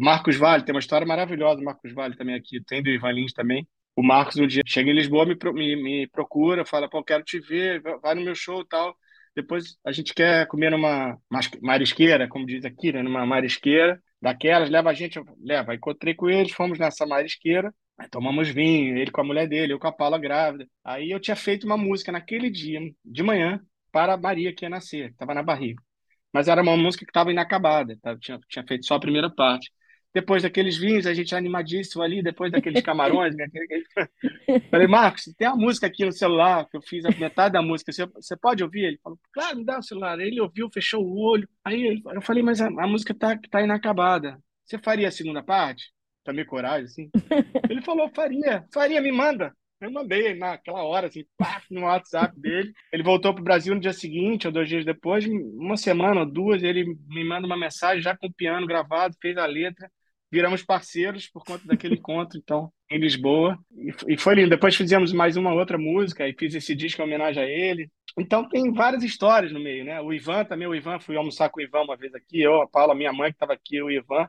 Marcos Vale, tem uma história maravilhosa, do Marcos Vale também aqui, tem do Ivan Lins também. O Marcos um dia chega em Lisboa, me, me, me procura, fala, pô, quero te ver, vai no meu show e tal. Depois a gente quer comer numa marisqueira, como diz aqui, né? Numa marisqueira daquelas, leva a gente, leva. Encontrei com eles, fomos nessa marisqueira, tomamos vinho, ele com a mulher dele, eu com a Paula grávida. Aí eu tinha feito uma música naquele dia, de manhã, para a Maria que ia nascer, que estava na barriga. Mas era uma música que estava inacabada, tá? Tinha, tinha feito só a primeira parte. Depois daqueles vinhos, a gente animadíssimo ali, depois daqueles camarões, né? Falei, Marcos, tem uma música aqui no celular, que eu fiz a metade da música, você, você pode ouvir? Ele falou, claro, me dá o celular. Ele ouviu, fechou o olho. Aí eu falei, mas a, a música tá, tá inacabada. Você faria a segunda parte? Também coragem, assim? Ele falou, faria, faria, me manda. Eu mandei naquela hora, assim, pá, no WhatsApp dele. Ele voltou pro Brasil no dia seguinte, ou dois dias depois, uma semana ou duas, ele me manda uma mensagem já com o piano gravado, fez a letra. Viramos parceiros por conta daquele encontro, então, em Lisboa. E, foi lindo. Depois fizemos mais uma outra música e fiz esse disco em homenagem a ele. Então tem várias histórias no meio, né? O Ivan também, o Ivan, fui almoçar com o Ivan uma vez aqui, eu, a Paula, minha mãe que estava aqui, o Ivan.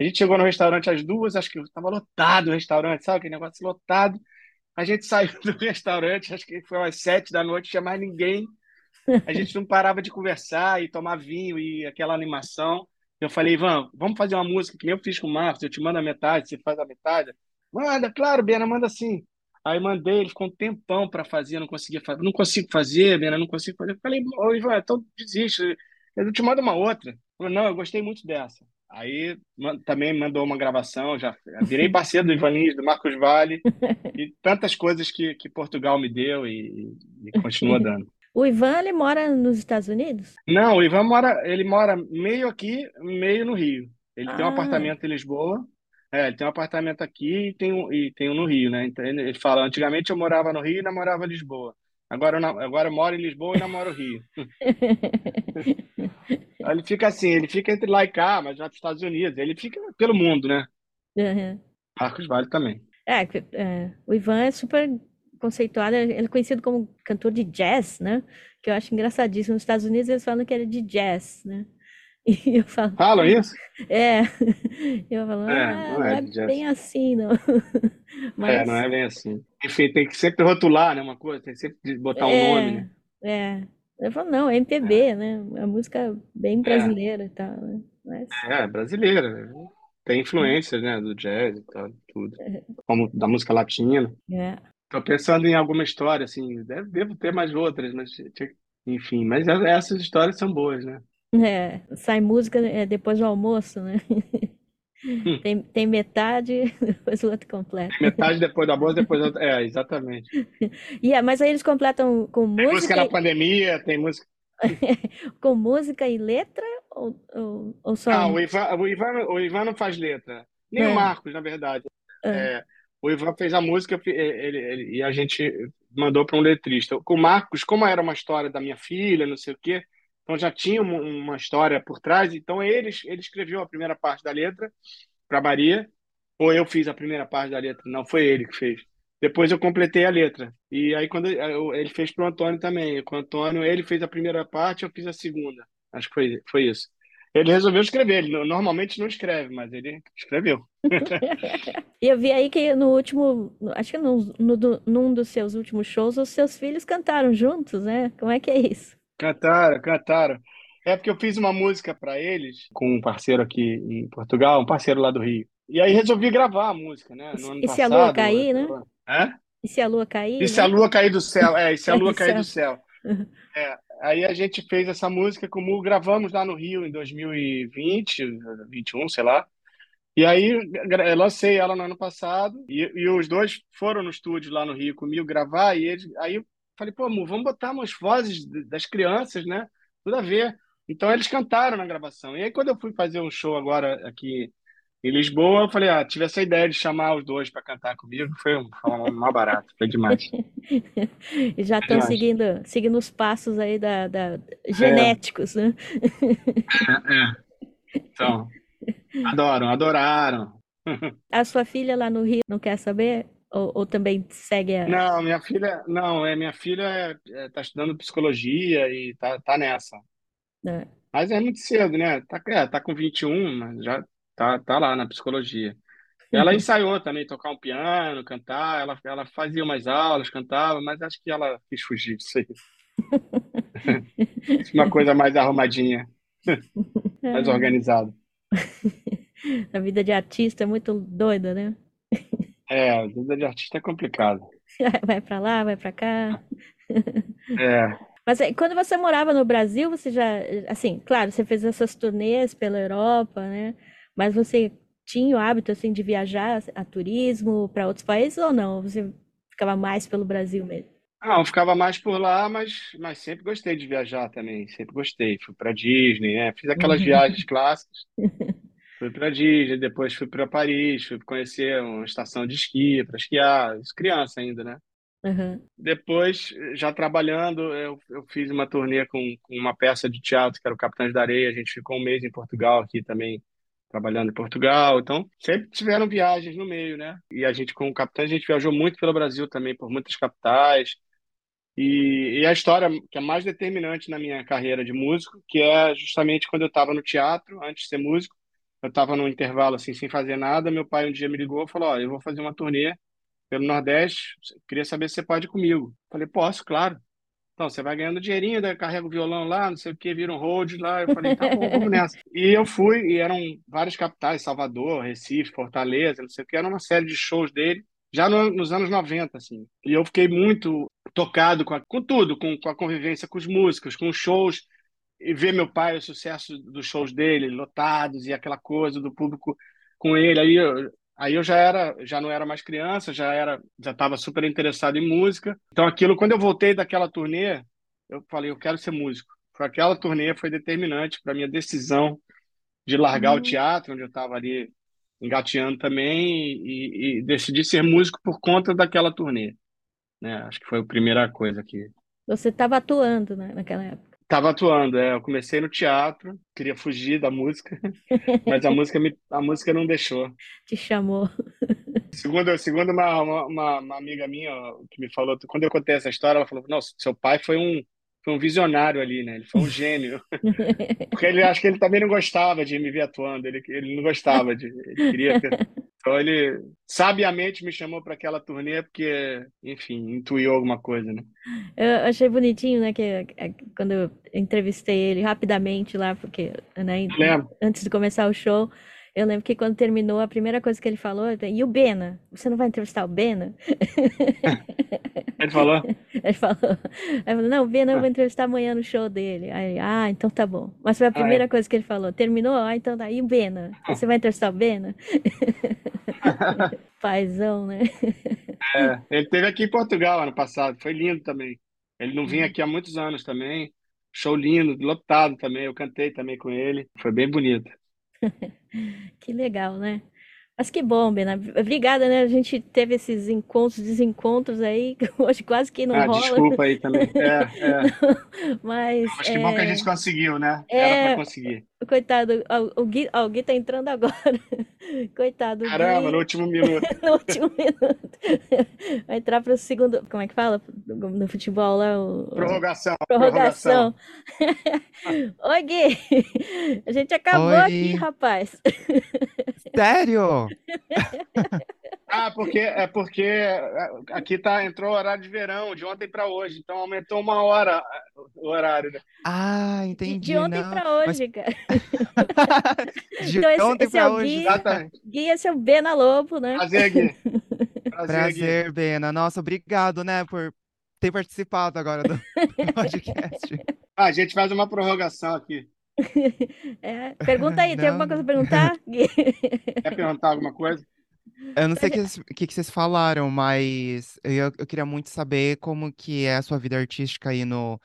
A gente chegou no restaurante às duas, acho que estava lotado o restaurante, sabe aquele negócio lotado? A gente saiu do restaurante, acho que foi às sete da noite, tinha mais ninguém. A gente não parava de conversar e tomar vinho e aquela animação. Eu falei, Ivan, vamos fazer uma música que nem eu fiz com o Marcos, eu te mando a metade, você faz a metade. Manda, claro, Bena, manda sim. Aí mandei, ele ficou um tempão para fazer, não conseguia fazer. Não consigo fazer, Bena, não consigo fazer. Eu falei, ô Ivan, então desiste, eu te mando uma outra. Falou, não, eu gostei muito dessa. Aí também mandou uma gravação, já virei parceiro do Ivan Lins, do Marcos Vale, e tantas coisas que, que Portugal me deu e, e continua dando. O Ivan, ele mora nos Estados Unidos? Não, o Ivan mora, ele mora meio aqui, meio no Rio. Ele tem um Ah. apartamento em Lisboa, é, ele tem um apartamento aqui e tem um, e tem um no Rio, né? Então ele fala, antigamente eu morava no Rio e namorava em Lisboa. Agora eu, na- agora eu moro em Lisboa e namoro o Rio. Ele fica assim, ele fica entre lá e cá, mas já nos Estados Unidos. Ele fica pelo mundo, né? Uhum. Marcos Vale também. É, é, o Ivan é super conceituado, ele é conhecido como cantor de jazz, né? Que eu acho engraçadíssimo. Nos Estados Unidos eles falam que ele é de jazz, né? E eu falo, Falam isso? é, eu falo, É, ah, não não é é bem assim, não. É, Mas não é bem assim. Enfim, tem que sempre rotular, né? Uma coisa, tem que sempre botar um nome, né? é, é. Eu falo, não, é MPB, né? É música bem É. brasileira e tal, né? Mas, É, brasileira. né? Tem influências, né, do jazz e tal, tudo. Como da música latina. é. Tô pensando em alguma história, assim, deve, devo ter mais outras, mas, tinha- enfim, mas é- essas histórias são boas, né? É, sai música é, depois do almoço, né? Tem, tem metade, depois o outro completa. Metade depois da bolsa, depois da outra. É, exatamente. E, é, mas aí eles completam com Tem música música, na e- pandemia, tem música. com música e letra ou, ou, ou só Ah, o Ivan, o Ivan, o Ivan não faz letra. Nem É. o Marcos, na verdade. É, o Ivan fez a música ele- ele- ele- e a gente mandou para um letrista. Com o Marcos, como era uma história da minha filha, não sei o quê, então já tinha uma, uma história por trás, então ele, ele escreveu a primeira parte da letra para Maria, ou eu fiz a primeira parte da letra, não foi ele que fez. Depois eu completei a letra. E aí quando eu- ele fez para o Antônio também. Com o Antônio, ele fez a primeira parte, eu fiz a segunda. Acho que foi, foi isso. Ele resolveu escrever. Ele no- normalmente não escreve, mas ele escreveu. E eu vi aí que no último, acho que no, no num dos seus últimos shows, os seus filhos cantaram juntos, né? Como é que é isso? Cantaram, cantaram. É porque eu fiz uma música para eles com um parceiro aqui em Portugal, um parceiro lá do Rio. E aí resolvi gravar a música, né? No ano E se a lua passado. cair, né? Hã? E se a lua cair, E se né? a lua cair do céu? É, e se a Cair lua cair do céu? É, aí a gente fez essa música como gravamos lá no Rio em 2020, 21, sei lá. E aí eu lancei ela no ano passado e, e os dois foram no estúdio lá no Rio comigo gravar e eles, aí eu falei, pô, amor, vamos botar umas vozes das crianças, né? Tudo a ver. Então eles cantaram na gravação. E aí quando eu fui fazer um show agora aqui em Lisboa, eu falei, ah, tive essa ideia de chamar os dois para cantar comigo, foi um, foi mal barato, foi demais. e já estão seguindo, seguindo os passos aí da, da genéticos, é. né? É, é. Então, adoram, adoraram. A sua filha lá no Rio não quer saber? Ou, ou também segue a... Não, minha filha, não, é minha filha está é, estudando psicologia e tá, tá nessa. É. Mas é muito cedo, né? Tá, é, tá com 21, mas já tá, tá lá na psicologia. Ela ensaiou também tocar um piano, cantar, ela, ela fazia umas aulas, cantava, mas acho que ela quis fugir disso aí. Uma coisa mais arrumadinha, mais organizada. A vida de artista é muito doida, né? É, a vida de artista é complicada. Vai para lá, vai para cá. É. Mas quando você morava no Brasil, você já, assim, claro, você fez essas turnês pela Europa, né? Mas você tinha o hábito, assim, de viajar a turismo para outros países ou não? Você ficava mais pelo Brasil mesmo? Não, ficava mais por lá, mas, mas sempre gostei de viajar também, sempre gostei. Fui para Disney, né? Fiz aquelas viagens clássicas. Fui para Disney, depois fui para Paris, fui conhecer uma estação de esqui para esquiar, criança ainda, né? Uhum. Depois, já trabalhando, eu, eu fiz uma turnê com, com uma peça de teatro que era o Capitães da Areia. A gente ficou um mês em Portugal aqui também, trabalhando em Portugal. Então, sempre tiveram viagens no meio, né? E a gente, com o Capitães, a gente viajou muito pelo Brasil também, por muitas capitais. E, e, a história que é mais determinante na minha carreira de músico, que é justamente quando eu estava no teatro, antes de ser músico, eu estava num intervalo assim, sem fazer nada. Meu pai um dia me ligou e falou: Ó, eu vou fazer uma turnê pelo Nordeste, queria saber se você pode ir comigo. Falei: Posso, claro. Então, você vai ganhando dinheirinho, daí carrega o violão lá, não sei o que, vira um hold lá. Eu falei: Tá bom, vamos nessa. E eu fui, e eram várias capitais: Salvador, Recife, Fortaleza, não sei o que, era uma série de shows dele. Já no, nos anos 90, assim. E eu fiquei muito tocado com, a, com tudo, com, com a convivência com os músicos, com os shows e ver meu pai, o sucesso dos shows dele, lotados e aquela coisa do público com ele. Aí eu, aí eu já era, já não era mais criança, já era, já estava super interessado em música. Então aquilo, quando eu voltei daquela turnê, eu falei, eu quero ser músico. Foi aquela turnê foi determinante para minha decisão de largar uhum. o teatro, onde eu estava ali engateando também e, e decidi ser músico por conta daquela turnê. Né? Acho que foi a primeira coisa que você estava atuando né, naquela época. Tava atuando, é. Eu comecei no teatro, queria fugir da música, mas a música, me, a música não deixou. Te chamou. Segundo, segundo uma, uma, uma amiga minha que me falou, quando eu contei essa história, ela falou: Nossa, seu pai foi um, foi um visionário ali, né? Ele foi um gênio. Porque ele acho que ele também não gostava de me ver atuando, ele, ele não gostava de. Ele queria. Então ele sabiamente me chamou para aquela turnê porque, enfim, intuiu alguma coisa, né? Eu achei bonitinho, né, que é, quando eu entrevistei ele rapidamente lá, porque né, antes de começar o show, eu lembro que quando terminou, a primeira coisa que ele falou, e o Bena? Você não vai entrevistar o Bena? Ele falou? Ele falou. Aí falou, não, o Bena eu vou entrevistar amanhã no show dele. Aí, ah, então tá bom. Mas foi a primeira ah, é. coisa que ele falou. Terminou? Ah, então tá. E o Bena? Você vai entrevistar o Bena? Paizão, né? É, ele teve aqui em Portugal ano passado, foi lindo também. Ele não vinha uhum. aqui há muitos anos também. Show lindo, lotado também. Eu cantei também com ele. Foi bem bonito. Que legal, né? Mas que bom, Bena. Obrigada, né? A gente teve esses encontros, desencontros aí, hoje quase que não ah, rola. Desculpa aí também. É, é. Mas. Mas que é... bom que a gente conseguiu, né? É... Era pra conseguir. Coitado, o Gui, o Gui tá entrando agora. Coitado. Caramba, Gui... no último minuto. no último minuto. Vai entrar para o segundo. Como é que fala? No futebol lá? O... Prorrogação. Prorrogação. prorrogação. Oi, Gui. A gente acabou Oi. aqui, rapaz. Sério? Ah, porque é porque aqui tá entrou o horário de verão, de ontem para hoje, então aumentou uma hora o horário. Né? Ah, entendi. De ontem para hoje, mas... cara. de então, esse, ontem para é hoje. Gui, Exatamente. Gui, esse é o Bena Lobo, né? Prazer, Gui. Prazer, Prazer Gui. Bena. Nossa, obrigado, né, por ter participado agora do podcast. Ah, a gente faz uma prorrogação aqui. É, pergunta aí, tem alguma coisa a perguntar? Quer perguntar alguma coisa? Eu não sei o que, que, que vocês falaram, mas eu, eu queria muito saber como que é a sua vida artística aí no,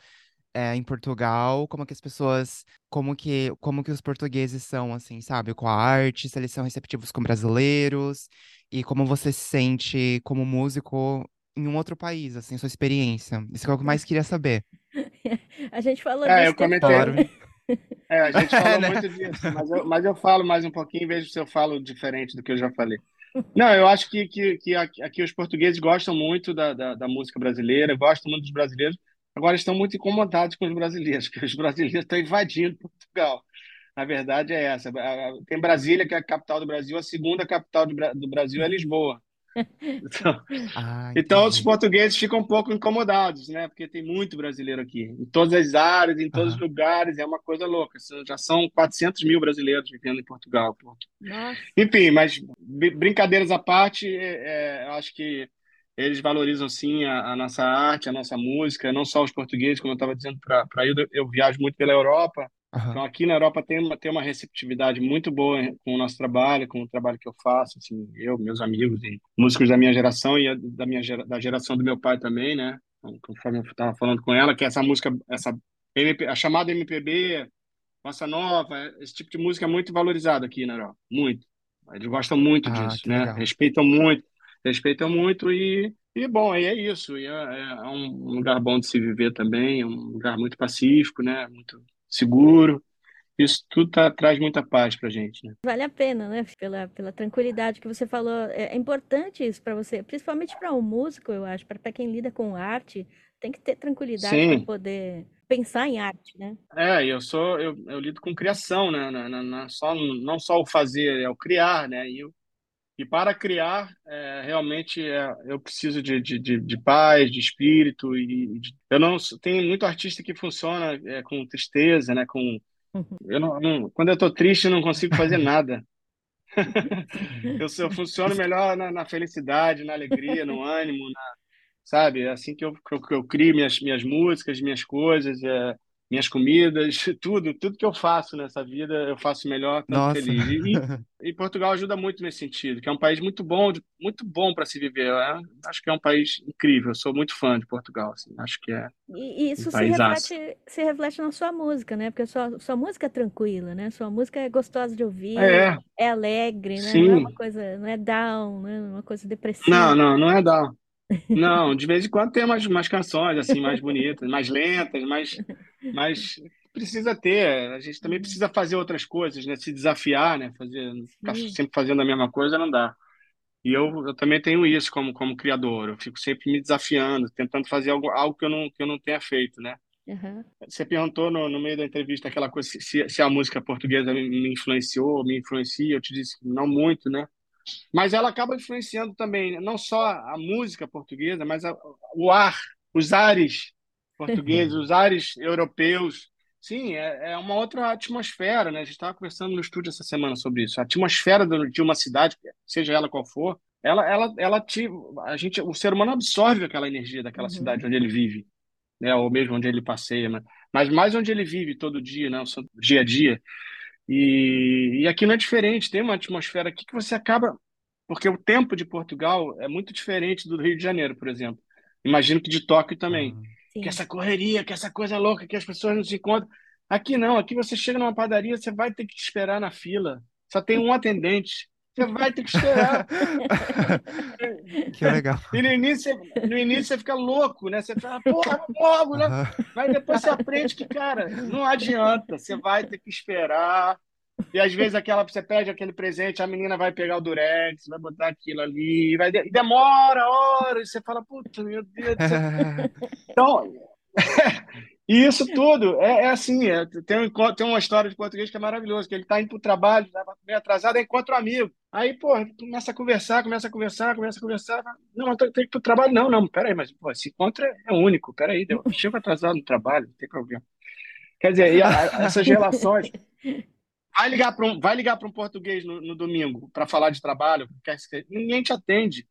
é, em Portugal, como que as pessoas, como que, como que os portugueses são, assim, sabe, com a arte, se eles são receptivos com brasileiros, e como você se sente como músico em um outro país, assim, sua experiência. Isso é o que eu mais queria saber. A gente falou É, disso eu comentei. Claro. É, a gente falou Né? muito disso, mas eu, mas eu falo mais um pouquinho, vejo se eu falo diferente do que eu já falei. Não, eu acho que, que, que aqui, os portugueses gostam muito da, da, da música brasileira, gostam muito dos brasileiros, agora estão muito incomodados com os brasileiros, porque os brasileiros estão invadindo Portugal. A verdade é essa. Tem Brasília, que é a capital do Brasil, a segunda capital do Brasil é Lisboa. Então, Ah, então, os portugueses ficam um pouco incomodados, né? Porque tem muito brasileiro aqui, em todas as áreas, em todos os Aham. lugares, é uma coisa louca. Já são 400 mil brasileiros vivendo em Portugal. Nossa. Enfim, mas br- brincadeiras à parte, é, é, eu acho que eles valorizam sim a, a nossa arte, a nossa música, não só os portugueses, como eu estava dizendo para para eu, eu viajo muito pela Europa. Então, aqui na Europa tem uma, tem uma receptividade muito boa com o nosso trabalho, com o trabalho que eu faço, assim, eu, meus amigos e músicos da minha geração e da minha gera- da geração do meu pai também, né? Então, Conforme eu estava falando com ela, que essa música, essa MP, a chamada MPB, bossa nova, esse tipo de música é muito valorizado aqui na Europa, muito. Eles gostam muito Ah, disso, né? legal. Respeitam muito, respeitam muito e, e bom, aí é isso. E é, é um lugar bom de se viver também, é um lugar muito pacífico, né? Muito seguro. Isso tudo tá- traz muita paz pra gente, né? Vale a pena, né? Pela, pela tranquilidade que você falou. É, é importante isso para você, principalmente para um músico, eu acho, para quem lida com arte, tem que ter tranquilidade para poder pensar em arte, né? é, eu sou, eu, eu lido com criação, né? Na- só, não só o fazer, é o criar, né? E, eu- e para criar, é, realmente é, eu preciso de, de, de, de paz, de espírito e de- eu não tem muito artista que funciona é, com tristeza, né? Com eu não, não- quando eu tô triste, eu não consigo fazer nada. Eu, eu funciono melhor na, na felicidade, na alegria, no ânimo, sabe? É assim que eu, que eu, que eu crio minhas, minhas músicas, minhas coisas, é, minhas comidas, tudo, tudo que eu faço nessa vida, eu faço melhor, Nossa. feliz. E, e, e Portugal ajuda muito nesse sentido, que é um país muito bom, de- muito bom para se viver. Eu acho que é um país incrível. Eu sou muito fã de Portugal, assim. Acho que é E, e um isso se paisaço. reflete, se reflete na sua música, né? Porque a sua, sua música é tranquila, né? Sua música é gostosa de ouvir, É, é alegre, né? Não é sim. uma coisa, não é down, né? Uma coisa Não, depressiva. não, não é dar. Não, de vez em quando tem umas, umas canções assim mais bonitas, mais lentas, mais, mais precisa ter. A gente também precisa fazer outras coisas, né? Se desafiar, né? Fazer, ficar Sim. sempre fazendo a mesma coisa não dá. E eu, eu também tenho isso como, como criador. Eu fico sempre me desafiando, tentando fazer algo, algo que eu não, que eu não tenha feito, né? Aham. Você perguntou no, no meio da entrevista aquela coisa se, se se a música portuguesa me, me influenciou, me influencia. Eu te disse que não muito, né? Mas ela acaba influenciando também, né? não só a música portuguesa, mas a- o ar, os ares portugueses, os ares europeus. Sim, é, é uma outra atmosfera, né? A gente estava conversando no estúdio essa semana sobre isso. A atmosfera de uma cidade, seja ela qual for, ela, ela, ela te, a gente, o ser humano absorve aquela energia daquela Uhum. cidade onde ele vive, né? Ou mesmo onde ele passeia, mas, mas mais onde ele vive todo dia, né? O seu dia a dia. E, e aqui não é diferente, tem uma atmosfera aqui que você acaba. Porque o tempo de Portugal é muito diferente do Rio de Janeiro, por exemplo. Imagino que de Tóquio também. Ah, Que essa correria, que essa coisa louca, que as pessoas não se encontram. Aqui não, aqui você chega numa padaria, você vai ter que esperar na fila. Só tem um atendente. Você vai ter que esperar. Que legal. E no início, você- no início você fica louco, né? Você fala, porra, logo, né? Mas depois você aprende que, cara, não adianta, você vai ter que esperar. E às vezes aquela, você pede aquele presente, a menina vai pegar o durex, vai botar aquilo ali, vai, e demora horas, e você fala, puta, meu Deus do céu. Então, e isso tudo é, é assim, é, tem, um, tem uma história de português que é maravilhoso, que ele está indo para o trabalho, tá meio atrasado, aí encontra um amigo. Aí, pô, começa a conversar, começa a conversar, começa a conversar. Não, eu tenho que ir para o trabalho. Não, não, peraí, mas pô, esse encontro é, é único, peraí, eu chego atrasado no trabalho, não tem problema. Quer dizer, a- essas relações. Vai ligar para um, vai ligar para um português no, no domingo para falar de trabalho, ninguém te atende.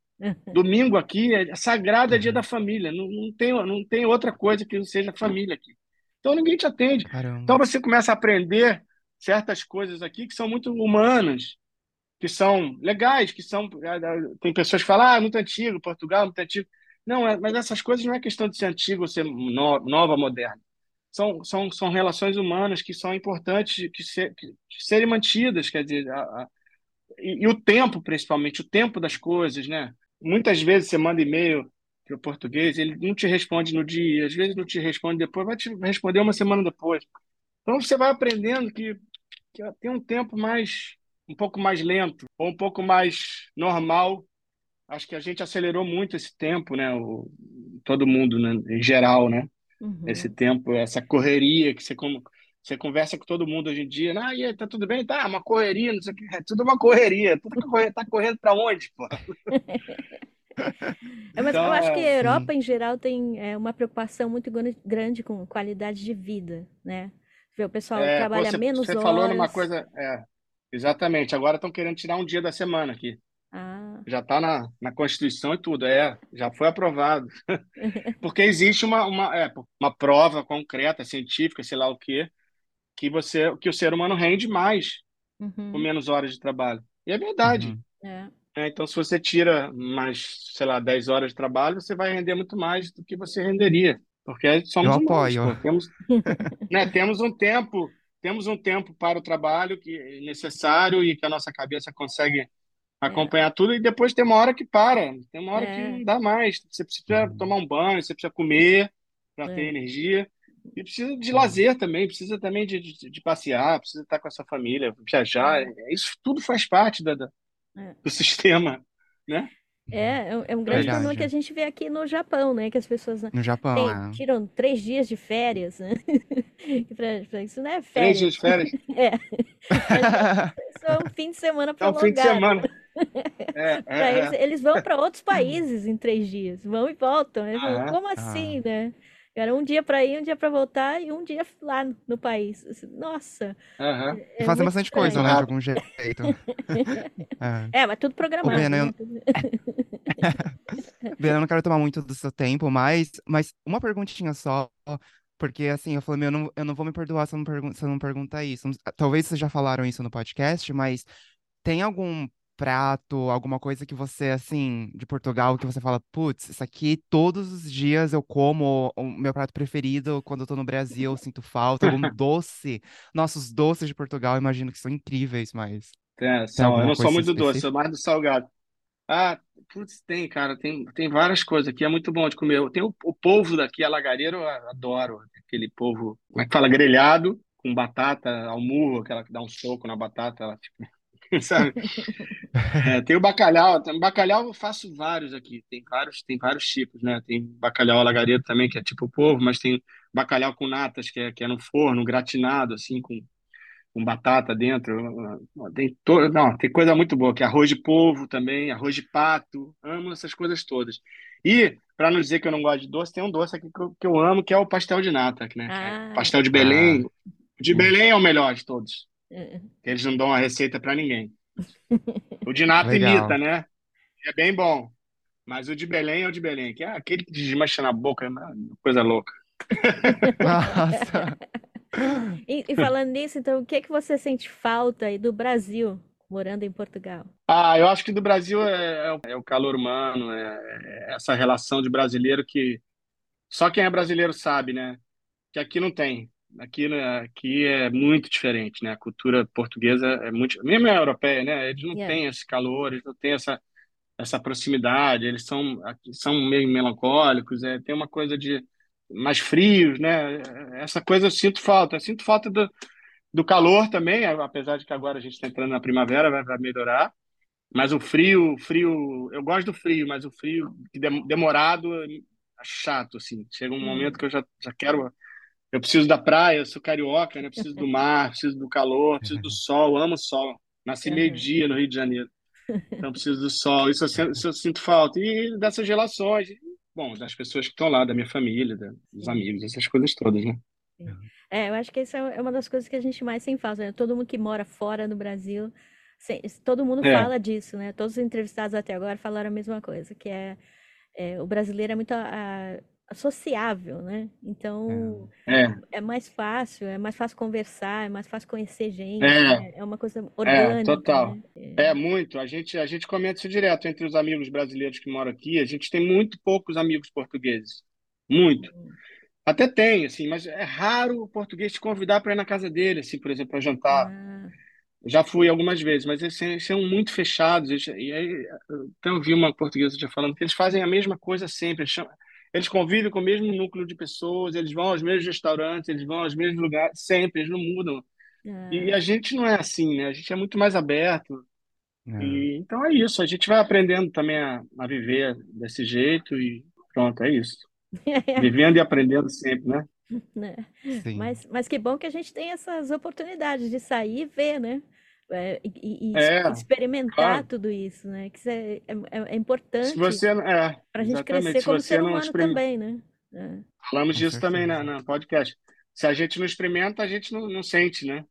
Domingo aqui é sagrado, é dia da família. Não, não tem, não tem outra coisa que não seja família aqui. Então ninguém te atende. Então Caramba. você começa a aprender certas coisas aqui que são muito humanas. que são legais, que são. Tem pessoas que falam, ah, muito antigo, Portugal, muito antigo. Não, é, mas essas coisas não é questão de ser antigo ou ser no, nova, moderna. São, são, são relações humanas que são importantes que, ser, que serem mantidas, quer dizer, a, a, e, e, o tempo, principalmente, o tempo das coisas, né? Muitas vezes você manda e-mail para o português, ele não te responde no dia, às vezes não te responde depois, vai te responder uma semana depois. Então você vai aprendendo que, que tem um tempo mais um pouco mais lento ou um pouco mais normal. Acho que a gente acelerou muito esse tempo, né? O, todo mundo, né? em geral, né? Uhum. Esse tempo, essa correria que você como você conversa com todo mundo hoje em dia, ah, e aí, tá tudo bem? Tá, uma correria, não sei o que, é tudo uma correria, tudo correria, tá correndo para onde, pô? É, mas então, eu acho que a é, Europa, sim. em geral, tem é, uma preocupação muito grande com qualidade de vida, né? O pessoal é, trabalha você, menos você horas. Você falou numa coisa, é, Exatamente. Agora estão querendo tirar um dia da semana aqui. Ah. Já está na, na Constituição e tudo, é, já foi aprovado. Porque existe uma, uma, é, uma prova concreta, científica, sei lá o quê, que você, que o ser humano rende mais uhum. com menos horas de trabalho. E é verdade. Uhum. É. É, então, se você tira mais, sei lá, 10 horas de trabalho, você vai render muito mais do que você renderia. Porque somos Eu humanos, apoio. Pô. Temos, né, temos um tempo temos um tempo para o trabalho que é necessário e que a nossa cabeça consegue acompanhar é. tudo e depois tem uma hora que para, tem uma hora é. que não dá mais. Você precisa uhum. tomar um banho, você precisa comer para ter é. energia e precisa de lazer também, precisa também de, de, de, passear, precisa estar com a sua família, viajar. É. Isso tudo faz parte da, da do sistema, né? É, é um grande problema que a gente vê aqui no Japão, né? Que as pessoas no Japão, tem, é. tiram três dias de férias, né? pra, pra isso não é férias. Três dias de férias? É. Isso é um fim de semana prolongado. É um fim de semana. É, é, eles, é. eles, vão para outros países em três dias, vão e voltam. Ah, Como assim, ah. né? Era um dia para ir, um dia para voltar e um dia lá no país. Nossa. Uhum. É Fazem bastante estranho. coisa, né? De algum jeito. é. é, mas tudo programado. Bena, né? eu... Bena, eu não quero tomar muito do seu tempo, mas, mas uma perguntinha só. Porque assim, eu falei, meu, eu não, eu não vou me perdoar se eu não, pergun se eu não perguntar isso. Talvez vocês já falaram isso no podcast, mas tem algum prato, alguma coisa que você, assim, de Portugal, que você fala, putz, isso aqui todos os dias eu como o meu prato preferido quando eu tô no Brasil, eu sinto falta, algum doce. Nossos doces de Portugal, imagino que são incríveis, mas. É, são, eu não sou muito doce, sou mais do salgado. Ah, putz, tem, cara, tem, tem várias coisas aqui, é muito bom de comer. Tem o, o polvo daqui, a lagareiro, eu adoro. Aquele polvo, como é que fala? Grelhado, com batata, almurro, aquela que dá um soco na batata, ela fica sabe? É, tem o bacalhau, tem, bacalhau eu faço vários aqui, tem vários, tem vários tipos, né? Tem bacalhau alagaredo também, que é tipo povo, mas tem bacalhau com natas, que é, que é no forno, gratinado, assim, com, com batata dentro. Tem to... Não, tem coisa muito boa, que é arroz de polvo também, arroz de pato, amo essas coisas todas. E, para não dizer que eu não gosto de doce, tem um doce aqui que eu, que eu amo, que é o pastel de nata, né? Ah. Pastel de Belém. Ah. De Belém é o melhor de todos. É. Eles não dão a receita para ninguém. O de nata imita, né? É bem bom. Mas o de Belém é o de Belém, que é aquele que desmancha na boca, é coisa louca. Nossa. e, e, falando nisso, então, o que, é que você sente falta aí do Brasil, morando em Portugal? Ah, eu acho que do Brasil é, é, é o calor humano, é, é, essa relação de brasileiro que só quem é brasileiro sabe, né? Que aqui não tem. Aqui, né, aqui é muito diferente, né? A cultura portuguesa é muito, mesmo a europeia, né? Eles não yeah. têm esse calor, eles não têm essa essa proximidade, eles são são meio melancólicos, é, tem uma coisa de mais frios, né? Essa coisa eu sinto falta, eu sinto falta do, do calor também, apesar de que agora a gente está entrando na primavera, vai, vai melhorar. Mas o frio, frio, eu gosto do frio, mas o frio demorado é chato, assim. Chega um hum. momento que eu já, já quero eu preciso da praia, eu sou carioca, né? Preciso do mar, preciso do calor, preciso do sol, amo o sol. Nasci meio-dia no Rio de Janeiro. Então preciso do sol. Isso eu, sinto, isso eu sinto falta. E dessas relações, bom, das pessoas que estão lá, da minha família, dos amigos, essas coisas todas, né? É, eu acho que isso é uma das coisas que a gente mais tem falta, né? Todo mundo que mora fora do Brasil, todo mundo é. fala disso, né? Todos os entrevistados até agora falaram a mesma coisa, que é, é o brasileiro é muito a, sociável, né? Então É, é mais fácil, é mais fácil conversar, é mais fácil conhecer gente, é, né? É uma coisa é, orgânica, total. né? É muito. A gente, a gente comenta isso direto entre os amigos brasileiros que moram aqui. A gente tem muito poucos amigos portugueses. Muito. Até tem, assim, mas é raro o português te convidar para ir na casa dele, assim, por exemplo, para jantar. Ah, Já fui algumas vezes, mas eles, são- eles são muito fechados. Eles- e aí, eu ouvi uma portuguesa já falando que eles fazem a mesma coisa sempre. Eles, chamam- eles convivem com o mesmo núcleo de pessoas, eles vão aos mesmos restaurantes, eles vão aos mesmos lugares, sempre, eles não mudam. E ah, a gente não é assim, né? A gente é muito mais aberto. É. E então é isso. A gente vai aprendendo também a, a viver desse jeito e pronto, é isso. Vivendo e aprendendo sempre, né? né? Mas, mas que bom que a gente tem essas oportunidades de sair e ver, né? É, e, e- É, experimentar claro. tudo isso, né? Que isso é, é, é Se importante é, para a gente crescer como ser humano também, né? É. falamos Com disso também na, certeza. na podcast. Se a gente não experimenta, a gente não, não sente, né?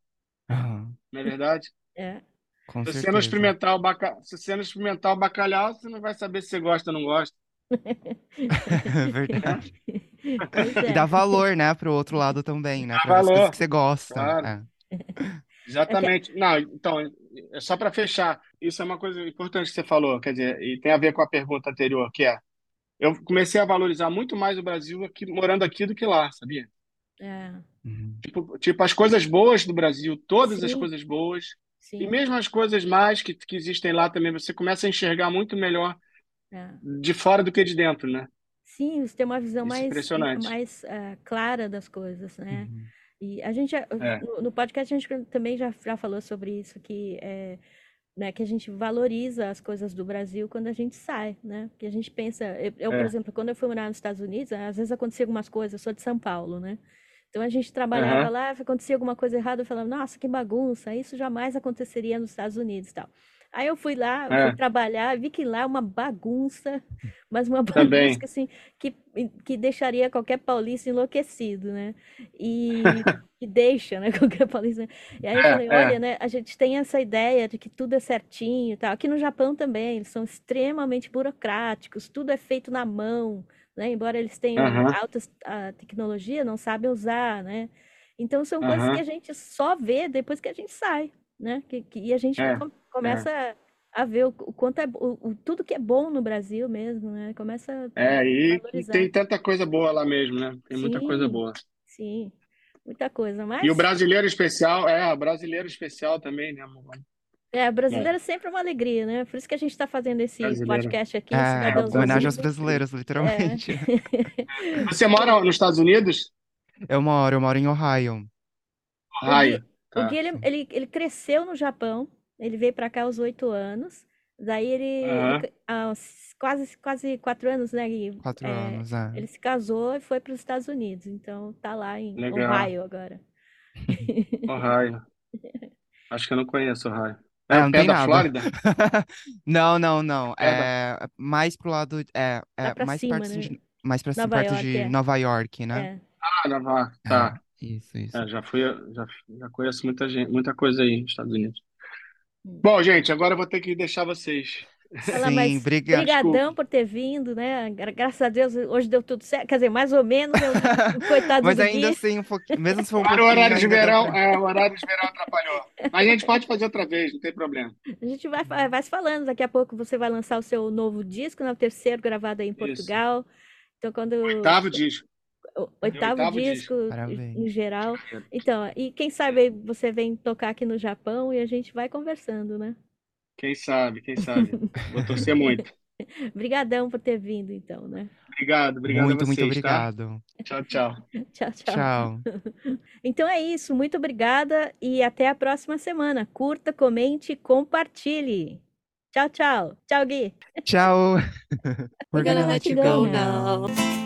Aham, Não é verdade? É. Com Se você não certeza. experimentar o baca... se você não experimentar o bacalhau, você não vai saber se você gosta ou não gosta, É verdade. Pois E dá é. valor, né, pro outro lado também, né, para as coisas que você gosta. claro. É. É que, Exatamente. Não, então, é só para fechar, isso é uma coisa importante que você falou, quer dizer, e tem a ver com a pergunta anterior, que é, eu comecei a valorizar muito mais o Brasil aqui, morando aqui do que lá, sabia? é. Uhum. Tipo, tipo, as coisas boas do Brasil, todas as Sim, coisas boas, e sim. mesmo as coisas mais que, que existem lá também, você começa a enxergar muito melhor é. de fora do que de dentro, né? Sim, você tem uma visão Isso é mais, mais ah, clara das coisas, né? Uhum. E a gente, É, no, no podcast, a gente também já, já falou sobre isso, que, é, né, que a gente valoriza as coisas do Brasil quando a gente sai, né? Que a gente pensa, eu, eu, por é, exemplo, quando eu fui morar nos Estados Unidos, às vezes acontecia algumas coisas, eu sou de São Paulo, né? Então a gente trabalhava aham, lá, acontecia alguma coisa errada, eu falava, nossa, que bagunça, isso jamais aconteceria nos Estados Unidos, e tal. Aí eu fui lá, eu fui é, trabalhar, vi que lá é uma bagunça, mas uma bagunça também, assim, que, que deixaria qualquer paulista enlouquecido, né? E que deixa, né, qualquer paulista. E aí eu é, falei, olha, é, né, a gente tem essa ideia de que tudo é certinho e tal. Aqui no Japão também, eles são extremamente burocráticos, tudo é feito na mão, né? Embora eles tenham aham, alta tecnologia, não sabem usar, né? Então são coisas que a gente só vê depois que a gente sai, né? Que, que- e a gente é, é, começa a ver o, o quanto é o, o- tudo que é bom no Brasil mesmo, né? Começa a é, e, e valorizar. tem tanta coisa boa lá mesmo, né? Tem muita coisa Sim, boa. sim, muita coisa. E o Mas brasileiro especial, é, o brasileiro especial também, né, amor? é, É, brasileiro é sempre uma alegria, né? Por isso que a gente está fazendo esse brasileiro. podcast aqui, É, homenagem aos brasileiros, É. literalmente. Você mora nos Estados Unidos? Eu moro, eu moro em Ohio. O O. Gui ele, ele, ele cresceu no Japão, ele veio para cá aos oito anos, daí ele, ele Aham. ca- aos quase, quase quatro anos, né, Gui? Quatro É, anos, é. ele se casou e foi para os Estados Unidos, então tá lá em Legal. Ohio agora. Ohio. Acho que eu não conheço Ohio. É, É não tem da nada. Flórida? Não, não, não. Da... É mais pro lado, é, é para mais cima, perto né? de, mais pra cima, Nova perto York, de é. Nova York, né? É. Ah, Nova York. É, Tá. Isso, isso. É, já fui, já, já conheço muita gente, muita coisa aí nos Estados Unidos. Hum. Bom, gente, agora eu vou ter que deixar vocês. Ela, Sim, obrigado. brigadão Desculpe. por ter vindo, né? Gra- Graças a Deus, hoje deu tudo certo. Quer dizer, mais ou menos, eu, coitado Mas do ainda Gui. assim, um pouquinho, mesmo se for um Para o horário de verão, é, o horário de verão atrapalhou. Mas a gente pode fazer outra vez, não tem problema. A gente vai, vai se falando. Daqui a pouco você vai lançar o seu novo disco, né? O terceiro gravado aí em Isso. Portugal. Então, quando Oitavo disco. Oitavo oitavo disco. disco no geral. Então, e quem sabe você vem tocar aqui no Japão e a gente vai conversando, né? Quem sabe, quem sabe. Vou torcer muito. Obrigadão por ter vindo, então, né? Obrigado, obrigado a Muito, muito vocês, tá? obrigado. Tchau, tchau. Tchau, tchau. Tchau. Então é isso, muito obrigada e até a próxima semana. Curta, comente e compartilhe. Tchau, tchau. Tchau, Gui. Tchau. We're gonna let you go now.